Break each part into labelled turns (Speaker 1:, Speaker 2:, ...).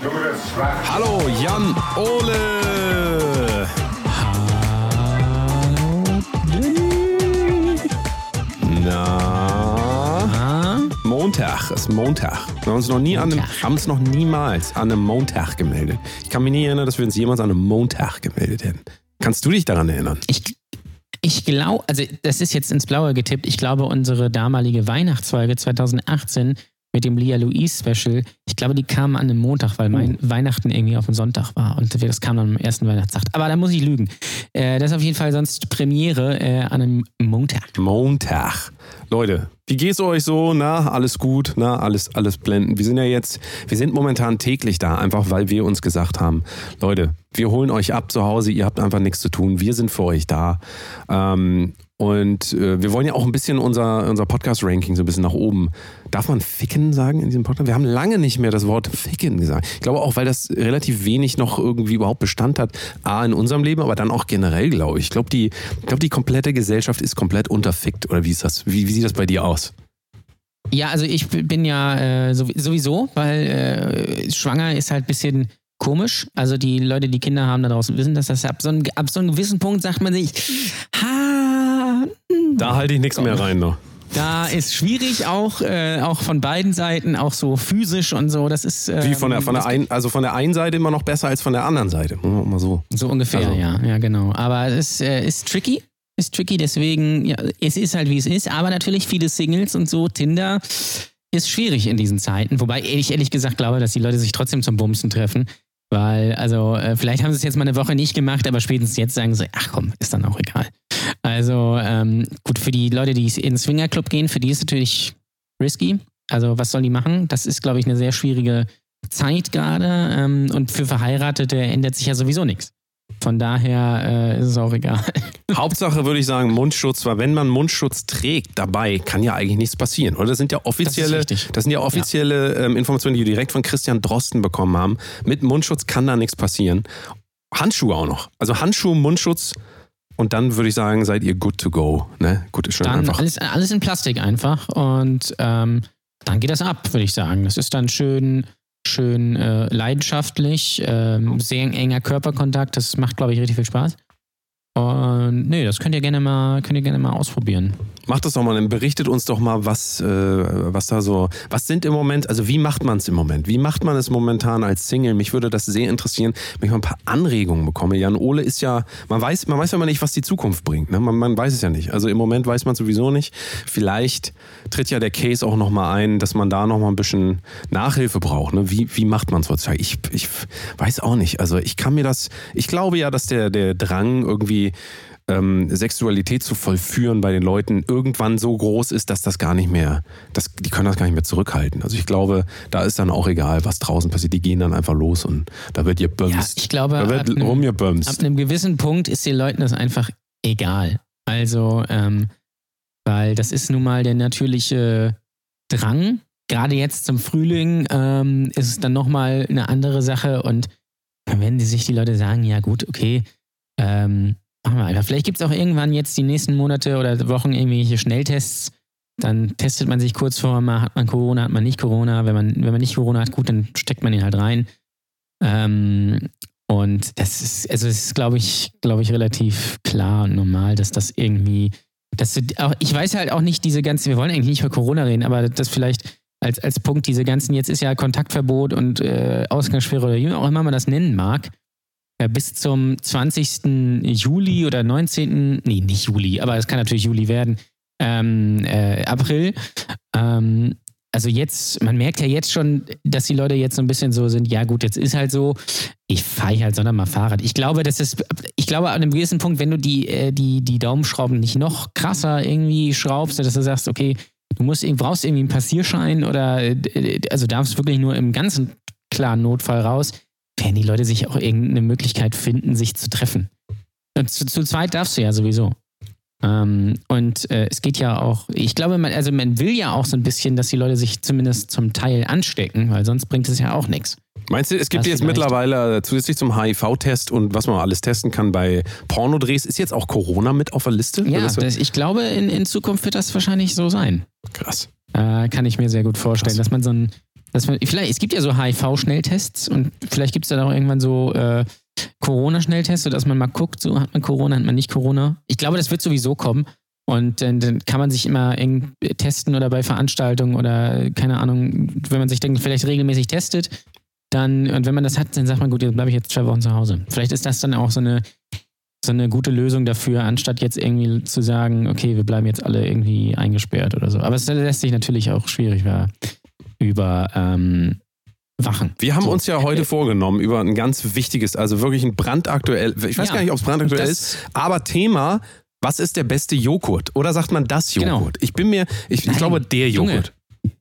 Speaker 1: Hallo, Jan Ole. Na? Montag, es ist Montag. Wir haben uns noch nie an einem, haben uns noch niemals an einem Montag gemeldet. Ich kann mich nie erinnern, dass wir uns jemals an einem Montag gemeldet hätten. Kannst du dich daran erinnern?
Speaker 2: Ich, ich glaube, also das ist jetzt ins Blaue getippt. Ich glaube, unsere damalige Weihnachtsfolge 2018 mit dem Lia Louise Special, ich glaube, die kam an einem Montag, weil mein
Speaker 1: Oh.
Speaker 2: Weihnachten irgendwie auf dem Sonntag war und das kam dann am ersten Weihnachtstag. Aber da muss ich lügen. Äh, das ist auf jeden Fall sonst Premiere äh, an einem Montag.
Speaker 1: Montag. Leute, wie geht's euch so? Na, alles gut? Na, alles, alles blenden. Wir sind ja jetzt, wir sind momentan täglich da, einfach weil wir uns gesagt haben, Leute, wir holen euch ab zu Hause, ihr habt einfach nichts zu tun, wir sind für euch da. Ähm, und äh, wir wollen ja auch ein bisschen unser, unser Podcast-Ranking so ein bisschen nach oben. Darf man ficken sagen in diesem Podcast? Wir haben lange nicht mehr das Wort ficken gesagt. Ich glaube auch, weil das relativ wenig noch irgendwie überhaupt Bestand hat. A, in unserem Leben, aber dann auch generell, glaube ich. Ich glaube, die, ich glaube, die komplette Gesellschaft ist komplett unterfickt. Oder wie ist das? Wie, wie sieht das bei dir aus?
Speaker 2: Ja, also ich bin ja äh, sowie- sowieso, weil äh, schwanger ist halt ein bisschen komisch. Also die Leute, die Kinder haben da draußen, wissen, dass das ab so, einem, ab so einem gewissen Punkt sagt man sich, ha, hm,
Speaker 1: Da halte ich nichts mehr rein noch.
Speaker 2: Da ist schwierig auch, äh, auch von beiden Seiten, auch so physisch und so. Das ist äh,
Speaker 1: Wie von der, von der ein, also von der einen Seite immer noch besser als von der anderen Seite. Wir Mal so.
Speaker 2: so ungefähr,
Speaker 1: Also-
Speaker 2: ja, ja, genau. Aber es äh, ist tricky. Ist tricky, deswegen, ja, es ist halt wie es ist, aber natürlich viele Singles und so, Tinder ist schwierig in diesen Zeiten. Wobei ich ehrlich gesagt glaube, dass die Leute sich trotzdem zum Bumsen treffen. Weil, also, äh, vielleicht haben sie es jetzt mal eine Woche nicht gemacht, aber spätestens jetzt sagen sie, ach komm, ist dann auch egal. Also, ähm, gut, für die Leute, die in den Swingerclub gehen, für die ist es natürlich risky. Also, was sollen die machen? Das ist, glaube ich, eine sehr schwierige Zeit gerade. Ähm, und für Verheiratete ändert sich ja sowieso nichts. Von daher äh, ist es auch egal.
Speaker 1: Hauptsache würde ich sagen, Mundschutz, weil wenn man Mundschutz trägt dabei, kann ja eigentlich nichts passieren. Oder das sind ja offizielle,
Speaker 2: Das
Speaker 1: das sind ja offizielle ähm, Informationen, die wir direkt von Christian Drosten bekommen haben. Mit Mundschutz kann da nichts passieren. Handschuhe auch noch. Also Handschuhe, Mundschutz und dann würde ich sagen, seid ihr good to go. Ne? Gut ist schon
Speaker 2: Dann
Speaker 1: einfach.
Speaker 2: alles, alles in Plastik einfach und ähm, dann geht das ab, würde ich sagen. Das ist dann schön, schön äh, leidenschaftlich, ähm, sehr enger Körperkontakt. Das macht, glaube ich, richtig viel Spaß. Und nee, das könnt ihr gerne mal, könnt ihr gerne mal ausprobieren.
Speaker 1: Macht das doch mal, dann berichtet uns doch mal, was, äh, was da so, was sind im Moment, also wie macht man es im Moment? Wie macht man es momentan als Single? Mich würde das sehr interessieren, wenn ich mal ein paar Anregungen bekomme. Jan Ole ist ja, man weiß, man weiß ja immer nicht, was die Zukunft bringt. Ne? Man, man weiß es ja nicht. Also im Moment weiß man sowieso nicht. Vielleicht tritt ja der Case auch nochmal ein, dass man da nochmal ein bisschen Nachhilfe braucht. Ne? Wie, wie macht man es heutzutage? Ich, ich weiß auch nicht. Also ich kann mir das, ich glaube ja, dass der, der Drang irgendwie ähm, Sexualität zu vollführen bei den Leuten irgendwann so groß ist, dass das gar nicht mehr, das, die können das gar nicht mehr zurückhalten. Also ich glaube, da ist dann auch egal, was draußen passiert. Die gehen dann einfach los und da wird ihr
Speaker 2: Ja,
Speaker 1: bumst.
Speaker 2: ich glaube,
Speaker 1: da
Speaker 2: ab
Speaker 1: wird
Speaker 2: einem, ab
Speaker 1: rumgebumst.
Speaker 2: einem gewissen Punkt ist den Leuten das einfach egal. Also, ähm, weil das ist nun mal der natürliche Drang. Gerade jetzt zum Frühling ähm, ist es dann nochmal eine andere Sache und dann werden die sich die Leute sagen, ja gut, okay, ähm, machen wir einfach. Vielleicht gibt es auch irgendwann jetzt die nächsten Monate oder Wochen irgendwelche Schnelltests. Dann testet man sich kurz mal, hat man Corona, hat man nicht Corona. Wenn man, wenn man nicht Corona hat, gut, dann steckt man ihn halt rein. Ähm, und das ist, also es ist, glaube ich, glaube ich, relativ klar und normal, dass das irgendwie, dass du auch, ich weiß halt auch nicht diese ganzen, wir wollen eigentlich nicht über Corona reden, aber das vielleicht als, als Punkt, diese ganzen, jetzt ist ja Kontaktverbot und äh, Ausgangssperre oder wie auch immer man das nennen mag, bis zum 20. Juli oder 19. Nee, nicht Juli, aber es kann natürlich Juli werden, ähm, äh, April. Ähm, also jetzt, man merkt ja jetzt schon, dass die Leute jetzt so ein bisschen so sind, ja gut, jetzt ist halt so, ich fahre halt sondern mal Fahrrad. Ich glaube, das ist, ich glaube, an einem gewissen Punkt, wenn du die, äh, die, die Daumenschrauben nicht noch krasser irgendwie schraubst, dass du sagst, okay, du musst, brauchst irgendwie einen Passierschein oder äh, also darfst wirklich nur im ganzen klaren Notfall raus, werden die Leute sich auch irgendeine Möglichkeit finden, sich zu treffen. Zu, zu zweit darfst du ja sowieso. Ähm, und äh, es geht ja auch, ich glaube, man, also man will ja auch so ein bisschen, dass die Leute sich zumindest zum Teil anstecken, weil sonst bringt es ja auch nichts.
Speaker 1: Meinst du, es gibt
Speaker 2: Das
Speaker 1: jetzt
Speaker 2: vielleicht.
Speaker 1: mittlerweile äh, zusätzlich zum HIV-Test und was man alles testen kann bei Pornodrehs, ist jetzt auch Corona mit auf der Liste?
Speaker 2: Ja,
Speaker 1: das,
Speaker 2: ich glaube, in, in Zukunft wird das wahrscheinlich so sein.
Speaker 1: krass.
Speaker 2: Äh, kann ich mir sehr gut vorstellen,
Speaker 1: Krass.
Speaker 2: dass man so ein, Dass man, vielleicht, es gibt ja so HIV-Schnelltests und vielleicht gibt es dann auch irgendwann so äh, Corona-Schnelltests, sodass man mal guckt, so hat man Corona, hat man nicht Corona. Ich glaube, das wird sowieso kommen. Und äh, dann kann man sich immer testen oder bei Veranstaltungen oder keine Ahnung, wenn man sich dann vielleicht regelmäßig testet, dann, und wenn man das hat, dann sagt man, gut, jetzt bleibe ich jetzt zwei Wochen zu Hause. Vielleicht ist das dann auch so eine, so eine gute Lösung dafür, anstatt jetzt irgendwie zu sagen, okay, wir bleiben jetzt alle irgendwie eingesperrt oder so. Aber es lässt sich natürlich auch schwierig über, über ähm, Wachen.
Speaker 1: Wir haben so. uns ja heute vorgenommen über ein ganz wichtiges, also wirklich ein brandaktuell, ich weiß ja, gar nicht, ob es brandaktuell ist, aber Thema, was ist der beste Joghurt? Oder sagt man das genau. Joghurt? Genau. Ich bin mir, ich, ich glaube, der Joghurt.
Speaker 2: Junge.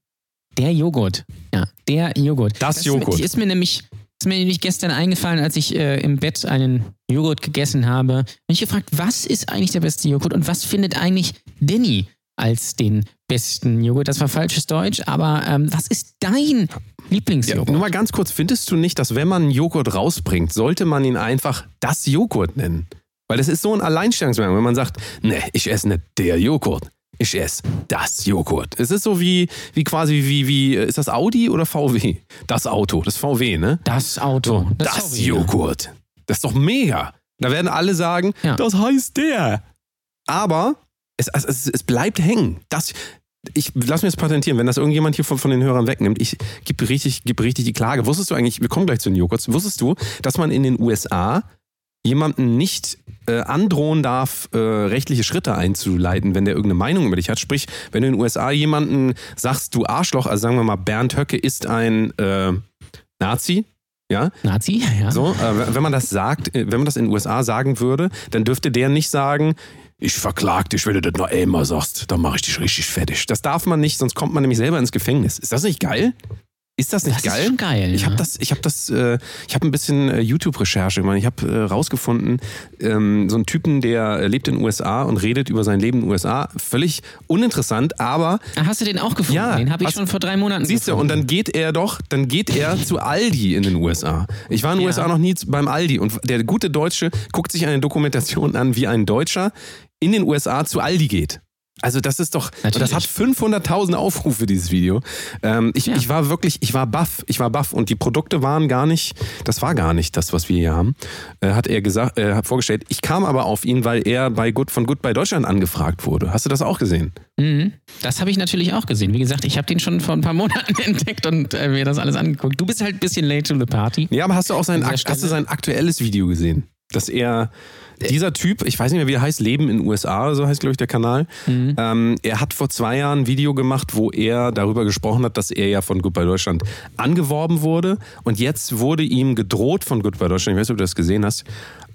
Speaker 2: Der Joghurt. Ja, der Joghurt.
Speaker 1: Das, das Joghurt.
Speaker 2: Ist mir nämlich ist mir nämlich gestern eingefallen, als ich äh, im Bett einen Joghurt gegessen habe. Und ich gefragt, was ist eigentlich der beste Joghurt und was findet eigentlich Danny als den besten Joghurt? Das war falsches Deutsch, aber ähm, was ist dein Lieblingsjoghurt?
Speaker 1: Ja, nur mal ganz kurz, findest du nicht, dass wenn man Joghurt rausbringt, sollte man ihn einfach das Joghurt nennen? Weil das ist so ein Alleinstellungsmerkmal, wenn man sagt, ne, ich esse nicht der Joghurt ich esse das Joghurt. Es ist so wie, wie quasi, wie, wie, ist das Audi oder VW? Das Auto, das VW, ne?
Speaker 2: Das Auto.
Speaker 1: So, das, das VW, Joghurt. Ja. Das ist doch mega. Da werden alle sagen, ja. das heißt der. Aber es, es, es bleibt hängen. Das, ich lass mir das patentieren, wenn das irgendjemand hier von, von den Hörern wegnimmt. Ich gebe richtig, geb richtig die Klage. Wusstest du eigentlich, wir kommen gleich zu den Joghurts, wusstest du, dass man in den USA jemanden nicht äh, androhen darf, äh, rechtliche Schritte einzuleiten, wenn der irgendeine Meinung über dich hat. Sprich, wenn du in den USA jemanden sagst, du Arschloch, also sagen wir mal, Bernd Höcke ist ein äh, Nazi, ja?
Speaker 2: Nazi, ja.
Speaker 1: So, äh, wenn man das sagt, äh, wenn man das in den USA sagen würde, dann dürfte der nicht sagen, ich verklag dich, wenn du das noch einmal sagst, dann mache ich dich richtig fertig. Das darf man nicht, sonst kommt man nämlich selber ins Gefängnis. Ist das nicht geil? Ist das nicht
Speaker 2: das
Speaker 1: geil?
Speaker 2: Ist schon geil.
Speaker 1: Ich habe das, ich habe das, äh, ich habe ein bisschen äh, YouTube-Recherche gemacht. Ich habe äh, rausgefunden, ähm, so einen Typen, der lebt in den USA und redet über sein Leben in den USA. Völlig uninteressant, aber.
Speaker 2: Ah, hast du den auch gefunden? Ja. Den habe ich hast, schon vor drei Monaten
Speaker 1: Siehst du, und dann geht er doch, dann geht er zu Aldi in den USA. Ich war in den ja. USA noch nie beim Aldi und der gute Deutsche guckt sich eine Dokumentation an, wie ein Deutscher in den USA zu Aldi geht. Also das ist doch, Natürlich. das hat 500.000 Aufrufe, dieses Video. Ähm, ich, ja. ich war wirklich, ich war baff, ich war baff und die Produkte waren gar nicht, das war gar nicht das, was wir hier haben, äh, hat er gesagt, äh, hat vorgestellt. Ich kam aber auf ihn, weil er bei Good, von Goodbye Deutschland angefragt wurde. Hast du das auch gesehen?
Speaker 2: Mhm. Das habe ich natürlich auch gesehen. Wie gesagt, ich habe den schon vor ein paar Monaten entdeckt und äh, mir das alles angeguckt. Du bist halt ein bisschen late to the party.
Speaker 1: Ja, aber hast du auch sein, hast du sein aktuelles Video gesehen? Dass er dieser Typ, ich weiß nicht mehr, wie er heißt, Leben in den USA, so heißt, glaube ich, der Kanal. Mhm. Ähm, er hat vor zwei Jahren ein Video gemacht, wo er darüber gesprochen hat, dass er ja von Goodbye Deutschland angeworben wurde. Und jetzt wurde ihm gedroht von Goodbye Deutschland, ich weiß nicht, ob du das gesehen hast,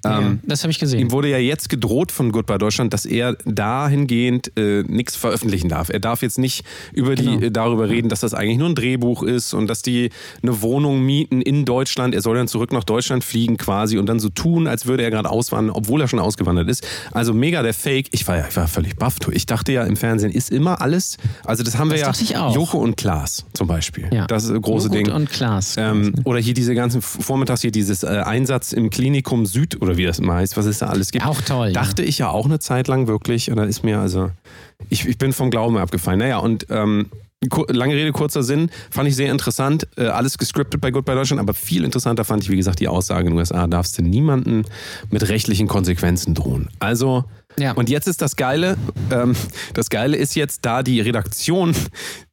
Speaker 2: ja, ähm, das habe ich gesehen.
Speaker 1: Ihm wurde ja jetzt gedroht von Goodbye Deutschland, dass er dahingehend äh, nichts veröffentlichen darf. Er darf jetzt nicht über genau. die, äh, darüber reden, dass das eigentlich nur ein Drehbuch ist und dass die eine Wohnung mieten in Deutschland. Er soll dann zurück nach Deutschland fliegen quasi und dann so tun, als würde er gerade auswandern, obwohl er schon ausgewandert ist. Also mega der Fake. Ich war, ich war völlig baff. Ich dachte ja, im Fernsehen ist immer alles. Also das haben wir das
Speaker 2: ja.
Speaker 1: Joko und Klaas zum Beispiel. Ja. Das große Joko Ding.
Speaker 2: und Klaas.
Speaker 1: Ähm, oder hier diese ganzen Vormittags hier dieses äh, Einsatz im Klinikum Süd oder wie das immer heißt, was es da alles gibt.
Speaker 2: Auch toll.
Speaker 1: Dachte ja. ich ja auch eine Zeit lang wirklich. Und dann ist mir also, ich, ich bin vom Glauben abgefallen. Naja, und ähm, lange Rede, kurzer Sinn, fand ich sehr interessant. Äh, alles gescriptet bei Goodbye Deutschland, aber viel interessanter fand ich, wie gesagt, die Aussage in den USA, darfst du niemanden mit rechtlichen Konsequenzen drohen. Also, ja. und jetzt ist das Geile, ähm, das Geile ist jetzt, da die Redaktion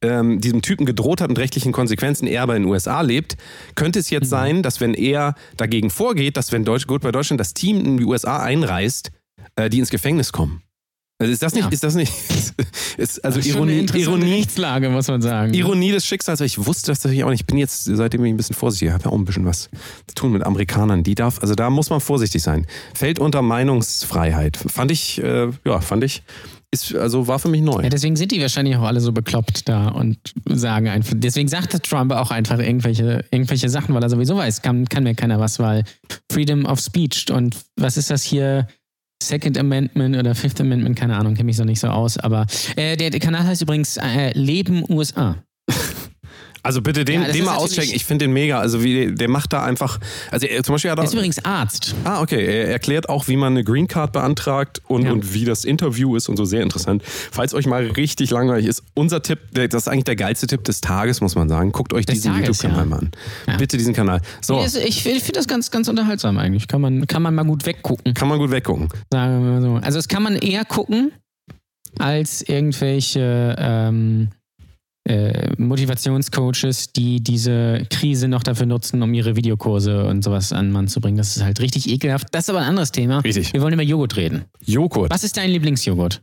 Speaker 1: ähm, diesem Typen gedroht hat mit rechtlichen Konsequenzen, er aber in den USA lebt, könnte es jetzt mhm. sein, dass wenn er dagegen vorgeht, dass wenn Deutsch, Goodbye Deutschland das Team in die USA einreist, äh, die ins Gefängnis kommen. Also ist das nicht, ja. ist das nicht, ist also das ist Ironie, Ironie,
Speaker 2: Rechtslage, muss man sagen.
Speaker 1: Ironie des Schicksals. Ich wusste das natürlich auch nicht. Ich bin jetzt, seitdem ich ein bisschen vorsichtig. Ich habe ja auch ein bisschen was zu tun mit Amerikanern. Die darf, also da muss man vorsichtig sein. Fällt unter Meinungsfreiheit. Fand ich, äh, ja, fand ich, ist, also war für mich neu.
Speaker 2: Ja, deswegen sind die wahrscheinlich auch alle so bekloppt da und sagen einfach, deswegen sagte Trump auch einfach irgendwelche, irgendwelche Sachen, weil er sowieso weiß, kann, kann mir keiner was, weil Freedom of Speech und was ist das hier? Second Amendment oder Fifth Amendment, keine Ahnung, kenne mich so nicht so aus, aber äh, der, der, Kanal heißt übrigens äh, Leben USA.
Speaker 1: Also bitte den,
Speaker 2: Ja,
Speaker 1: den mal auschecken. Ich finde den mega. Also wie, der macht da einfach. Also er, zum Beispiel hat
Speaker 2: Er
Speaker 1: er.
Speaker 2: ist übrigens Arzt.
Speaker 1: Ah, okay. Er erklärt auch, wie man eine Green Card beantragt und,
Speaker 2: Ja.
Speaker 1: und wie das Interview ist und so sehr interessant. Falls euch mal richtig langweilig ist, unser Tipp, das ist eigentlich der geilste Tipp des Tages, muss man sagen. Guckt euch
Speaker 2: Des
Speaker 1: diesen YouTube-Kanal
Speaker 2: ja.
Speaker 1: mal an. Bitte diesen Kanal. So,
Speaker 2: Ich, ich finde das ganz, ganz unterhaltsam eigentlich. Kann man, kann man mal gut weggucken,
Speaker 1: kann man gut weggucken.
Speaker 2: sagen wir mal so. Also das kann man eher gucken als irgendwelche ähm, äh, Motivationscoaches, die diese Krise noch dafür nutzen, um ihre Videokurse und sowas an den Mann zu bringen. Das ist halt richtig ekelhaft. Das ist aber ein anderes Thema.
Speaker 1: Richtig.
Speaker 2: Wir wollen über Joghurt reden.
Speaker 1: Joghurt.
Speaker 2: Was ist dein Lieblingsjoghurt?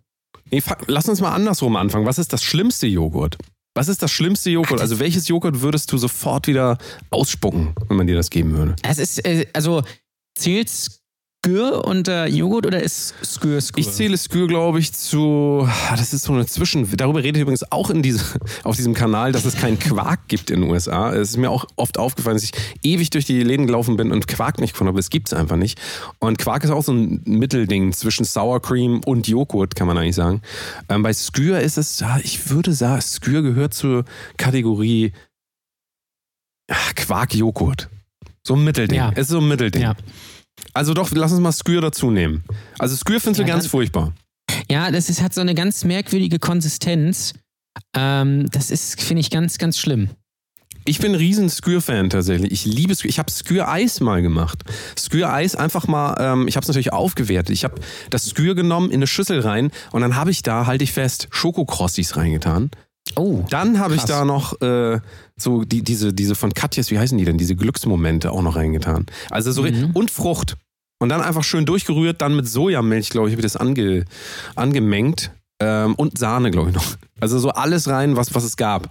Speaker 1: Nee, lass uns mal andersrum anfangen. Was ist das schlimmste Joghurt? Was ist das schlimmste Joghurt? Also welches Joghurt würdest du sofort wieder ausspucken, wenn man dir das geben würde?
Speaker 2: Es ist, äh, also zählt Skür unter Joghurt oder ist Skür Skür?
Speaker 1: Ich zähle Skür, glaube ich, zu. ah, Das ist so eine Zwischen. Darüber redet ihr übrigens auch in diese, auf diesem Kanal, dass es keinen Quark gibt in den USA. Es ist mir auch oft aufgefallen, dass ich ewig durch die Läden gelaufen bin und Quark nicht gefunden habe. Es gibt es einfach nicht. Und Quark ist auch so ein Mittelding zwischen Sour Cream und Joghurt, kann man eigentlich sagen. Ähm, bei Skür ist es, ich würde sagen, Skür gehört zur Kategorie ah, Quark-Joghurt. So ein Mittelding.
Speaker 2: Ja.
Speaker 1: Es ist so ein Mittelding.
Speaker 2: Ja.
Speaker 1: Also doch, lass uns mal Skür dazu nehmen. Also Skür findest du
Speaker 2: Ja,
Speaker 1: ganz
Speaker 2: dann-
Speaker 1: furchtbar.
Speaker 2: Ja, das ist, hat so eine ganz merkwürdige Konsistenz. Ähm, das ist, finde ich, ganz, ganz schlimm.
Speaker 1: Ich bin ein riesen Skür-Fan tatsächlich. Ich liebe Skür. Ich habe Skür-Eis mal gemacht. Skür-Eis einfach mal, ähm, ich habe es natürlich aufgewertet. Ich habe das Skür genommen, in eine Schüssel rein und dann habe ich da, halte ich fest, Schokokrossis reingetan.
Speaker 2: Oh.
Speaker 1: Dann habe ich da noch äh, so die, diese, diese von Katjes, wie heißen die denn, diese Glücksmomente auch noch reingetan. Also so
Speaker 2: Mhm.
Speaker 1: und Frucht. Und dann einfach schön durchgerührt, dann mit Sojamilch, glaube ich, habe ich das ange, angemengt. Ähm, und Sahne, glaube ich noch. Also so alles rein, was, was es gab.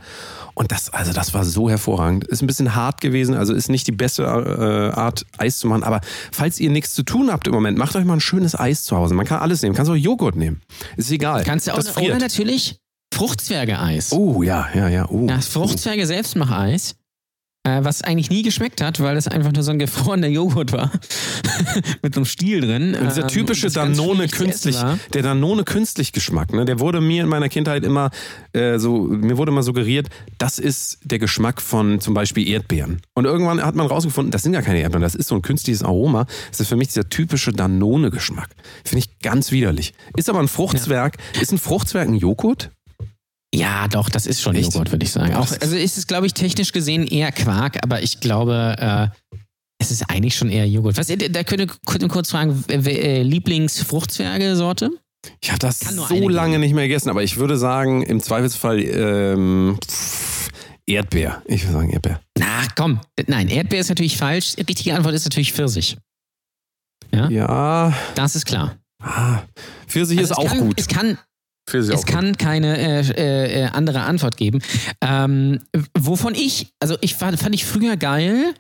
Speaker 1: Und das, also das war so hervorragend. Ist ein bisschen hart gewesen, also ist nicht die beste äh, Art, Eis zu machen. Aber falls ihr nichts zu tun habt im Moment, macht euch mal ein schönes Eis zu Hause. Man kann alles nehmen. Kannst auch Joghurt nehmen. Ist egal.
Speaker 2: Kannst du auch,
Speaker 1: das
Speaker 2: oder
Speaker 1: friert.
Speaker 2: natürlich Fruchtzwerge-Eis.
Speaker 1: Oh, ja, ja, ja. Oh.
Speaker 2: Das Fruchtzwerge Selbstmacheis, äh, was eigentlich nie geschmeckt hat, weil das einfach nur so ein gefrorener Joghurt war. Mit so einem Stiel drin.
Speaker 1: Und dieser
Speaker 2: ähm,
Speaker 1: typische
Speaker 2: ganz
Speaker 1: Danone künstlich, der Danone künstlich Geschmack, ne, der wurde mir in meiner Kindheit immer äh, so, mir wurde immer suggeriert, das ist der Geschmack von zum Beispiel Erdbeeren. Und irgendwann hat man rausgefunden, das sind gar keine Erdbeeren, das ist so ein künstliches Aroma. Das ist für mich dieser typische Danone-Geschmack. Finde ich ganz widerlich. Ist aber ein Fruchtzwerg. Ist ein Fruchtzwerg ein Joghurt?
Speaker 2: Ja, doch, das ist schon
Speaker 1: Echt?
Speaker 2: Joghurt, würde ich sagen. Auch, also ist es, glaube ich, technisch gesehen eher Quark, aber ich glaube, äh, es ist eigentlich schon eher Joghurt. Was, da könnt ihr kurz, kurz fragen, äh, äh, Lieblings-Fruchtzwerge-Sorte?
Speaker 1: Ich habe das so lange
Speaker 2: geben.
Speaker 1: nicht mehr gegessen, aber ich würde sagen, im Zweifelsfall ähm, Erdbeer. Ich würde sagen Erdbeer.
Speaker 2: Na, komm. Nein, Erdbeer ist natürlich falsch. Die richtige Antwort ist natürlich Pfirsich.
Speaker 1: Ja,
Speaker 2: Das ist klar.
Speaker 1: ah, Pfirsich
Speaker 2: Also
Speaker 1: ist auch
Speaker 2: kann,
Speaker 1: gut.
Speaker 2: Es kann, es kann keine äh, äh, äh, andere Antwort geben. Ähm, wovon ich, also ich fand, fand ich früher geil,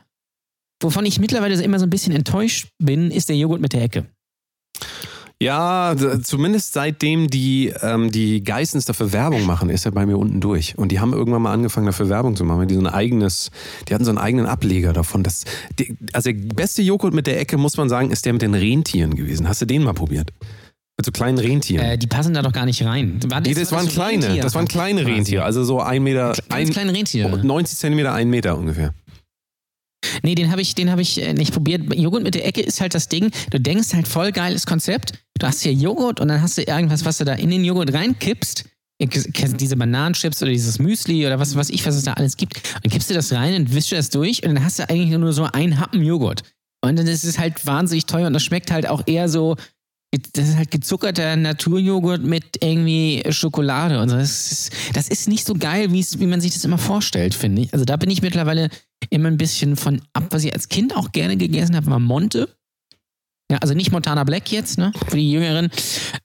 Speaker 2: wovon ich mittlerweile immer so ein bisschen enttäuscht bin, ist der Joghurt mit der Ecke.
Speaker 1: Ja, zumindest seitdem die, ähm, die Geissens dafür Werbung machen, ist er bei mir unten durch. Und die haben irgendwann mal angefangen, dafür Werbung zu machen. Die, so ein eigenes, die hatten so einen eigenen Ableger davon. Das, die, also der beste Joghurt mit der Ecke, muss man sagen, ist der mit den Rentieren gewesen. Hast du den mal probiert? Mit so kleinen Rentieren.
Speaker 2: Äh, die passen da doch gar nicht rein. War
Speaker 1: nee, das waren
Speaker 2: so
Speaker 1: kleine,
Speaker 2: Rentier?
Speaker 1: das waren kleine
Speaker 2: Quasi.
Speaker 1: Rentiere. Also so ein Meter, ein,
Speaker 2: kleine Rentiere.
Speaker 1: 90 Zentimeter, ein Meter ungefähr.
Speaker 2: Nee, den habe ich, den hab ich äh, nicht probiert. Joghurt mit der Ecke ist halt das Ding. Du denkst halt voll geiles Konzept. Du hast hier Joghurt und dann hast du irgendwas, was du da in den Joghurt reinkippst. Diese Bananenchips oder dieses Müsli oder was weiß ich, was es da alles gibt. Und dann kippst du das rein und wischst das durch und dann hast du eigentlich nur so einen Happen Joghurt. Und dann ist es halt wahnsinnig teuer und das schmeckt halt auch eher so, das ist halt gezuckerter Naturjoghurt mit irgendwie Schokolade und so. Das ist, das ist nicht so geil, wie man sich das immer vorstellt, finde ich. Also da bin ich mittlerweile immer ein bisschen von ab. Was ich als Kind auch gerne gegessen habe, war Monte. Ja, also nicht Montana Black jetzt, ne, für die Jüngeren,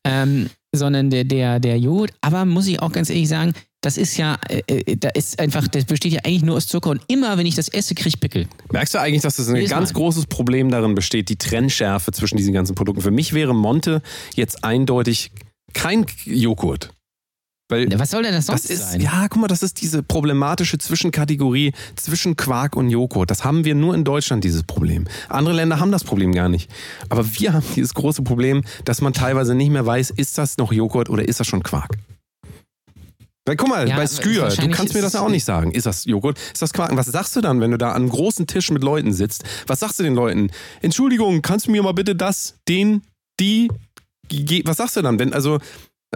Speaker 2: ähm, sondern der, der, der Joghurt. Aber muss ich auch ganz ehrlich sagen, das ist ja, äh, äh, da ist einfach, das besteht ja eigentlich nur aus Zucker und immer, wenn ich das esse, kriege ich Pickel.
Speaker 1: Merkst du eigentlich, dass das ein
Speaker 2: Jedes
Speaker 1: ganz
Speaker 2: Mal.
Speaker 1: großes Problem darin besteht, die Trennschärfe zwischen diesen ganzen Produkten? Für mich wäre Monte jetzt eindeutig kein Joghurt. Weil
Speaker 2: Was soll denn das sonst
Speaker 1: das ist,
Speaker 2: sein?
Speaker 1: ja, guck mal, das ist diese problematische Zwischenkategorie zwischen Quark und Joghurt. Das haben wir nur in Deutschland, dieses Problem. Andere Länder haben das Problem gar nicht. Aber wir haben dieses große Problem, dass man teilweise nicht mehr weiß, ist das noch Joghurt oder ist das schon Quark? Weil guck mal,
Speaker 2: Ja,
Speaker 1: bei Skür, du kannst mir das ja auch nicht sagen. Ist das Joghurt? Ist das Quark? Was sagst du dann, wenn du da an einem großen Tisch mit Leuten sitzt? Was sagst du den Leuten? Entschuldigung, kannst du mir mal bitte das, den, die, was sagst du dann? Wenn, also,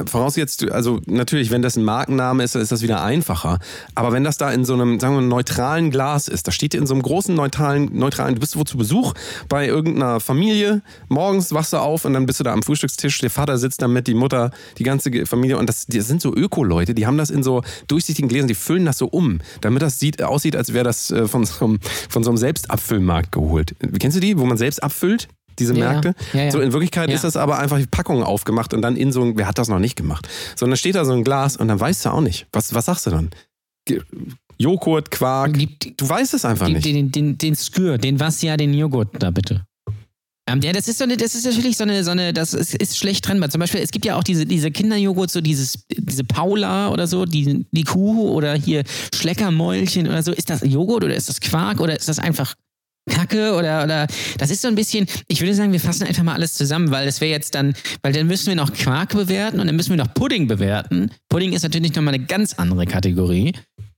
Speaker 1: vorausgesetzt, also natürlich, wenn das ein Markenname ist, dann ist das wieder einfacher. Aber wenn das da in so einem, sagen wir, neutralen Glas ist, da steht in so einem großen neutralen, neutralen, du bist wo zu Besuch bei irgendeiner Familie, morgens wachst du auf und dann bist du da am Frühstückstisch, der Vater sitzt da mit, die Mutter, die ganze Familie und das, das sind so Öko-Leute, die haben das in so durchsichtigen Gläsern, die füllen das so um, damit das sieht, aussieht, als wäre das äh, von so, einem, von so einem Selbstabfüllmarkt geholt. Kennst du die, wo man selbst abfüllt? Diese
Speaker 2: Ja.
Speaker 1: Märkte?
Speaker 2: Ja, ja.
Speaker 1: So in Wirklichkeit ist das aber einfach Packungen aufgemacht und dann in so ein, wer hat das noch nicht gemacht? So, und dann steht da so ein Glas und dann weißt du auch nicht. Was, was sagst du dann? Ge- Joghurt, Quark.
Speaker 2: Gib,
Speaker 1: Du weißt es einfach
Speaker 2: gib
Speaker 1: nicht.
Speaker 2: den, den, den Skür, den was ja, den Joghurt da bitte. Ähm, ja, das ist so eine, das ist natürlich so eine, so eine, das ist, ist schlecht trennbar. Zum Beispiel, es gibt ja auch diese, diese Kinderjoghurt, so dieses, diese Paula oder so, die, die Kuh oder hier Schleckermäulchen oder so. Ist das Joghurt oder ist das Quark oder ist das einfach Kacke oder, oder das ist so ein bisschen, ich würde sagen, wir fassen einfach mal alles zusammen, weil das wäre jetzt dann, weil dann müssen wir noch Quark bewerten und dann müssen wir noch Pudding bewerten. Pudding ist natürlich nochmal eine ganz andere Kategorie.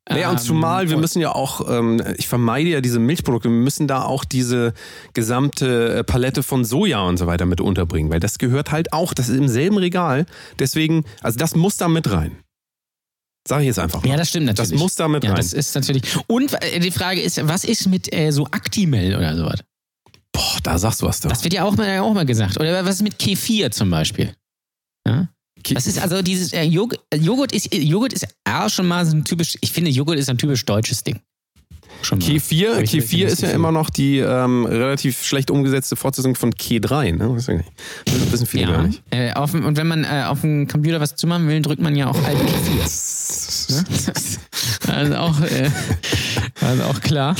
Speaker 1: Naja, und
Speaker 2: Ähm,
Speaker 1: zumal wir müssen ja auch, ähm, ich vermeide ja diese Milchprodukte, wir müssen da auch diese gesamte äh, Palette von Soja und so weiter mit unterbringen, weil das gehört halt auch, das ist im selben Regal. Deswegen, also das muss da mit rein. Sag ich jetzt einfach mal.
Speaker 2: Ja, das stimmt natürlich.
Speaker 1: Das muss da mit
Speaker 2: Ja,
Speaker 1: rein.
Speaker 2: das ist natürlich. Und äh, die Frage ist, was ist mit äh, so Actimel oder sowas?
Speaker 1: Boah, da sagst du was da.
Speaker 2: Das wird ja auch mal, auch mal gesagt. Oder was ist mit Kefir zum Beispiel? Ja?
Speaker 1: Ke-
Speaker 2: Das ist also dieses äh, Jog Joghurt ist Joghurt ist A schon mal so ein typisch. Ich finde Joghurt ist ein typisch deutsches Ding. Schon mal.
Speaker 1: Kefir, Kefir
Speaker 2: das
Speaker 1: ist ja immer noch die ähm, relativ schlecht umgesetzte Fortsetzung von K3, ne? Weiß ich nicht. Das wissen viele gar
Speaker 2: Ja.
Speaker 1: nicht.
Speaker 2: Äh, auf, und wenn man äh, auf dem Computer was zumachen will, drückt man ja auch alt Kefir. Ne? Also auch, äh, also auch klar.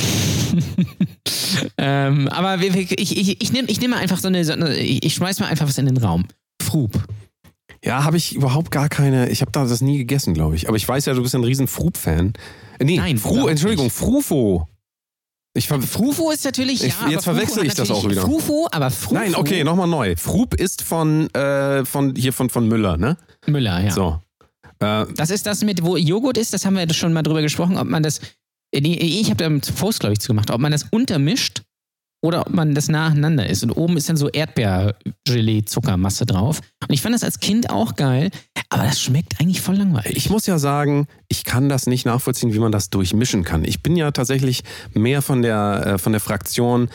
Speaker 2: ähm, aber ich, ich, ich nehme ich nehm mal einfach so eine, so eine ich, schmeiß mal einfach was in den Raum. Frub.
Speaker 1: Ja, habe ich überhaupt gar keine. Ich habe da das nie gegessen, glaube ich. Aber ich weiß ja, du bist ein riesen Frub-Fan. Äh, Nee,
Speaker 2: Nein,
Speaker 1: Fru, Entschuldigung,
Speaker 2: nicht.
Speaker 1: Frufo. Ich ver
Speaker 2: Frufo ist natürlich,
Speaker 1: Ich-
Speaker 2: ja,
Speaker 1: jetzt verwechsel ich das auch wieder.
Speaker 2: Frufo, aber Frufo.
Speaker 1: Nein, okay, nochmal neu. Frub ist von, äh, von hier von, von Müller, ne?
Speaker 2: Müller, ja.
Speaker 1: So. Äh,
Speaker 2: Das ist das mit, wo Joghurt ist, das haben wir schon mal drüber gesprochen, ob man das, ich habe da einen Post, glaube ich, zu gemacht, ob man das untermischt oder ob man das nacheinander isst. Und oben ist dann so Erdbeergelee-Zuckermasse drauf. Und ich fand das als Kind auch geil, aber das schmeckt eigentlich voll langweilig.
Speaker 1: Ich muss ja sagen, ich kann das nicht nachvollziehen, wie man das durchmischen kann. Ich bin ja tatsächlich mehr von der, äh, von der Fraktion,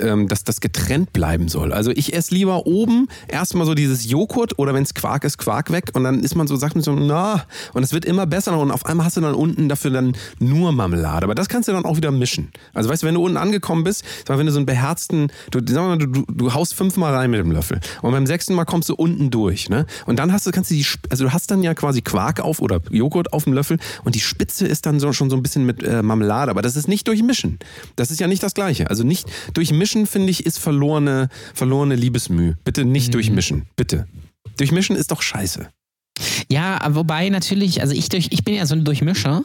Speaker 1: ähm, dass das getrennt bleiben soll. Also ich esse lieber oben erstmal so dieses Joghurt oder wenn es Quark ist, Quark weg und dann ist man so, sagt man so, na, und es wird immer besser und auf einmal hast du dann unten dafür dann nur Marmelade. Aber das kannst du dann auch wieder mischen. Also weißt du, wenn du unten angekommen bist, sag mal, wenn du so einen beherzten, du, sag mal, du, du, du haust fünfmal rein mit dem Löffel und beim sechsten Mal kommst du unten durch, ne? Und dann hast du, kannst du die, also du hast dann ja quasi Quark auf oder Joghurt auf dem Löffel und die Spitze ist dann so, schon so ein bisschen mit äh, Marmelade, aber das ist nicht durchmischen. Das ist ja nicht das Gleiche. Also nicht durchmischen, finde ich, ist verlorene, verlorene Liebesmüh. Bitte nicht durchmischen. Bitte. Durchmischen ist doch scheiße.
Speaker 2: Ja, wobei natürlich, also ich, durch, ich bin ja so ein Durchmischer,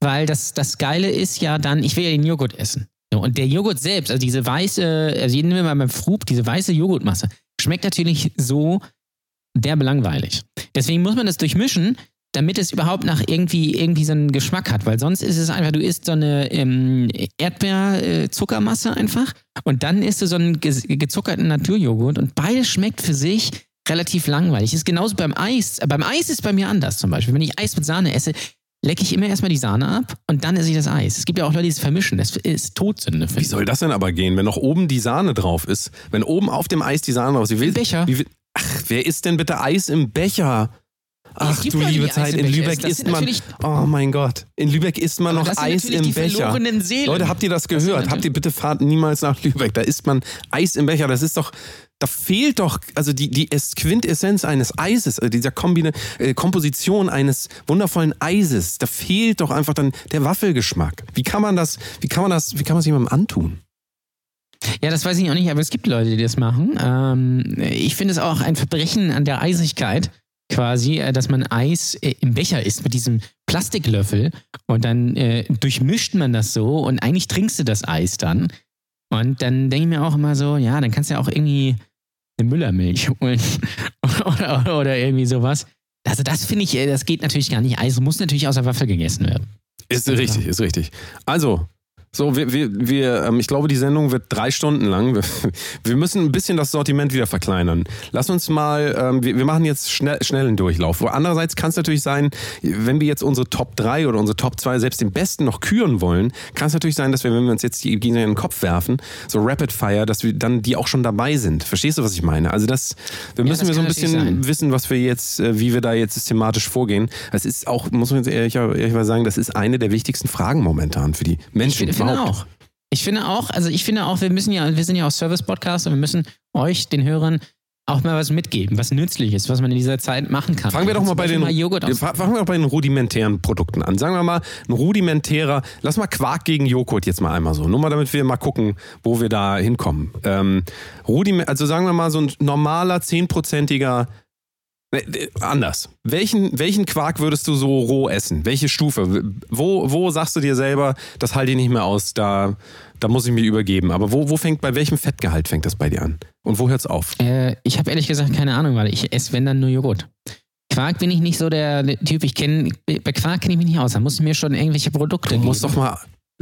Speaker 2: weil das, das Geile ist ja dann, ich will ja den Joghurt essen. Und der Joghurt selbst, also diese weiße, also nehmen wir mal beim Frub, diese weiße Joghurtmasse, schmeckt natürlich so derbe langweilig. Deswegen muss man das durchmischen, damit es überhaupt nach irgendwie, irgendwie so einen Geschmack hat, weil sonst ist es einfach, du isst so eine ähm, Erdbeer-Zuckermasse einfach und dann isst du so einen ge gezuckerten Naturjoghurt und beides schmeckt für sich relativ langweilig. Ist genauso beim Eis. Beim Eis ist bei mir anders zum Beispiel. Wenn ich Eis mit Sahne esse, lecke ich immer erstmal die Sahne ab und dann esse ich das Eis. Es gibt ja auch Leute, die es vermischen. Das ist Todsünde.
Speaker 1: Wie soll das denn aber gehen, wenn noch oben die Sahne drauf ist? Wenn oben auf dem Eis die Sahne drauf ist? Wie will,
Speaker 2: Becher.
Speaker 1: Wie will, ach, wer isst denn bitte Eis im Becher? Ach du liebe Zeit, in Lübeck isst man. Oh mein Gott. In Lübeck isst man noch Eis im Becher. Leute, habt ihr das gehört? Habt ihr bitte fahrt niemals nach Lübeck? Da isst man Eis im Becher. Das ist doch. Da fehlt doch, also die, die Es- Quintessenz eines Eises, also dieser Kombine, äh, Komposition eines wundervollen Eises, da fehlt doch einfach dann der Waffelgeschmack. Wie kann man das, wie kann man das, wie kann man es jemandem antun?
Speaker 2: Ja, das weiß ich auch nicht, aber es gibt Leute, die das machen. Ähm, ich finde es auch ein Verbrechen an der Eisigkeit, quasi, äh, dass man Eis äh, im Becher isst mit diesem Plastiklöffel und dann äh, durchmischt man das so und eigentlich trinkst du das Eis dann. Und dann denke ich mir auch immer so, ja, dann kannst du ja auch irgendwie eine Müllermilch holen oder, oder, oder irgendwie sowas. Also das finde ich, äh, das geht natürlich gar nicht. Eis muss natürlich aus der Waffel gegessen werden.
Speaker 1: Ist richtig, ist richtig. Also, so, wir, wir, wir ähm, ich glaube, die Sendung wird drei Stunden lang. Wir, wir, müssen ein bisschen das Sortiment wieder verkleinern. Lass uns mal, ähm, wir, wir, machen jetzt schnell, schnell einen Durchlauf. Andererseits kann es natürlich sein, wenn wir jetzt unsere Top 3 oder unsere Top 2 selbst den besten noch küren wollen, kann es natürlich sein, dass wir, wenn wir uns jetzt die Gegner in den Kopf werfen, so Rapid Fire, dass wir dann die auch schon dabei sind. Verstehst du, was ich meine? Also das, wir müssen ja, das wir so ein bisschen wissen, was wir jetzt, äh, wie wir da jetzt systematisch vorgehen. Das ist auch, muss man jetzt ehrlich, ehrlich mal sagen, das ist eine der wichtigsten Fragen momentan für die Menschen.
Speaker 2: Ich finde auch. Ich finde auch, also ich finde auch, wir müssen ja, wir sind ja auch Service-Podcast und wir müssen euch, den Hörern, auch mal was mitgeben, was nützlich ist, was man in dieser Zeit machen kann.
Speaker 1: Fangen wir doch mal bei den, mal fangen wir doch bei den rudimentären Produkten an. Sagen wir mal, ein rudimentärer, lass mal Quark gegen Joghurt jetzt mal einmal so. Nur mal, damit wir mal gucken, wo wir da hinkommen. Ähm, Rudiment, also sagen wir mal, so ein normaler, zehnprozentiger Anders. Welchen, welchen Quark würdest du so roh essen? Welche Stufe? Wo, wo sagst du dir selber, das halte ich nicht mehr aus, da, da muss ich mich übergeben. Aber wo, wo fängt, bei welchem Fettgehalt fängt das bei dir an? Und wo hört es auf?
Speaker 2: Äh, ich habe ehrlich gesagt keine Ahnung, weil ich esse, wenn dann nur Joghurt. Quark bin ich nicht so der Typ, ich kenne, bei Quark kenne ich mich nicht aus. Da muss ich mir schon irgendwelche Produkte
Speaker 1: Du musst doch mal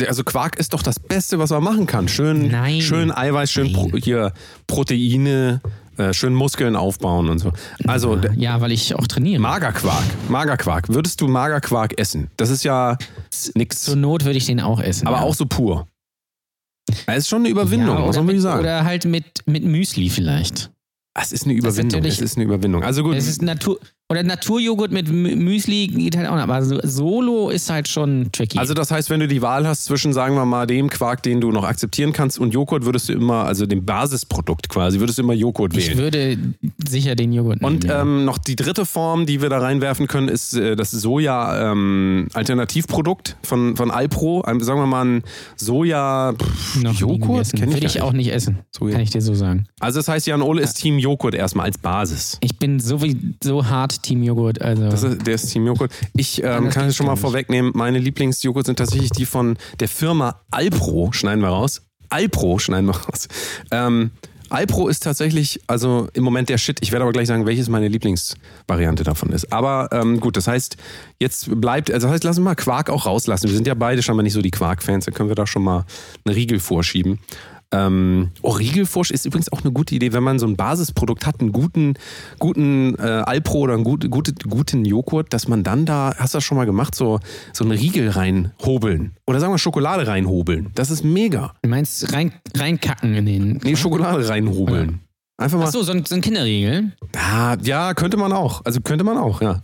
Speaker 1: also Quark ist doch das Beste, was man machen kann. Schön, Nein. schön Eiweiß, schön Pro, hier Proteine, äh, schön Muskeln aufbauen und so. Also
Speaker 2: ja, weil ich auch trainiere.
Speaker 1: Magerquark, Magerquark. Würdest du Magerquark essen? Das ist ja nix.
Speaker 2: Zur Not würde ich den auch essen.
Speaker 1: Aber
Speaker 2: ja.
Speaker 1: auch so pur. Das ist schon eine Überwindung, ja, soll
Speaker 2: man
Speaker 1: sagen?
Speaker 2: Oder halt mit, mit Müsli vielleicht.
Speaker 1: Es ist eine Überwindung. Es ist eine Überwindung. Also gut.
Speaker 2: Es ist Natur, oder Naturjoghurt mit Müsli geht halt auch noch. Aber Solo ist halt schon tricky.
Speaker 1: Also das heißt, wenn du die Wahl hast zwischen, sagen wir mal, dem Quark, den du noch akzeptieren kannst und Joghurt, würdest du immer, also dem Basisprodukt quasi, würdest du immer Joghurt wählen.
Speaker 2: Ich würde sicher den Joghurt
Speaker 1: nehmen. Und ähm, noch die dritte Form, die wir da reinwerfen können, ist äh, das Soja-Alternativprodukt ähm, von, von Alpro. Ein, sagen wir mal ein Soja-Joghurt.
Speaker 2: Würde ich, ich auch nicht essen. Soja. Kann ich dir so sagen.
Speaker 1: Also das heißt, Jan Ole ist Team Joghurt erstmal als Basis.
Speaker 2: Ich bin so, wie, so hart Team Joghurt. Also.
Speaker 1: Das ist, der ist Team Joghurt. Ich ähm, kann es schon mal vorwegnehmen, meine Lieblingsjoghurt sind tatsächlich die von der Firma Alpro, schneiden wir raus. Alpro schneiden wir raus. Ähm, Alpro ist tatsächlich, also im Moment der Shit. Ich werde aber gleich sagen, welches meine Lieblingsvariante davon ist. Aber ähm, gut, das heißt, jetzt bleibt, also das heißt, lassen wir mal Quark auch rauslassen. Wir sind ja beide schon mal nicht so die Quark-Fans, da können wir da schon mal einen Riegel vorschieben. Ähm, oh, Riegelfursch ist übrigens auch eine gute Idee, wenn man so ein Basisprodukt hat, einen guten, guten äh, Alpro oder einen gut, gute, guten Joghurt, dass man dann da, hast du das schon mal gemacht, so, so einen Riegel reinhobeln. Oder sagen wir Schokolade reinhobeln. Das ist mega.
Speaker 2: Du meinst rein, reinkacken in den.
Speaker 1: Nee, Schokolade reinhobeln. Einfach mal.
Speaker 2: Achso, so ein, so ein Kinderriegel.
Speaker 1: Ja, ja, könnte man auch. Also könnte man auch, ja.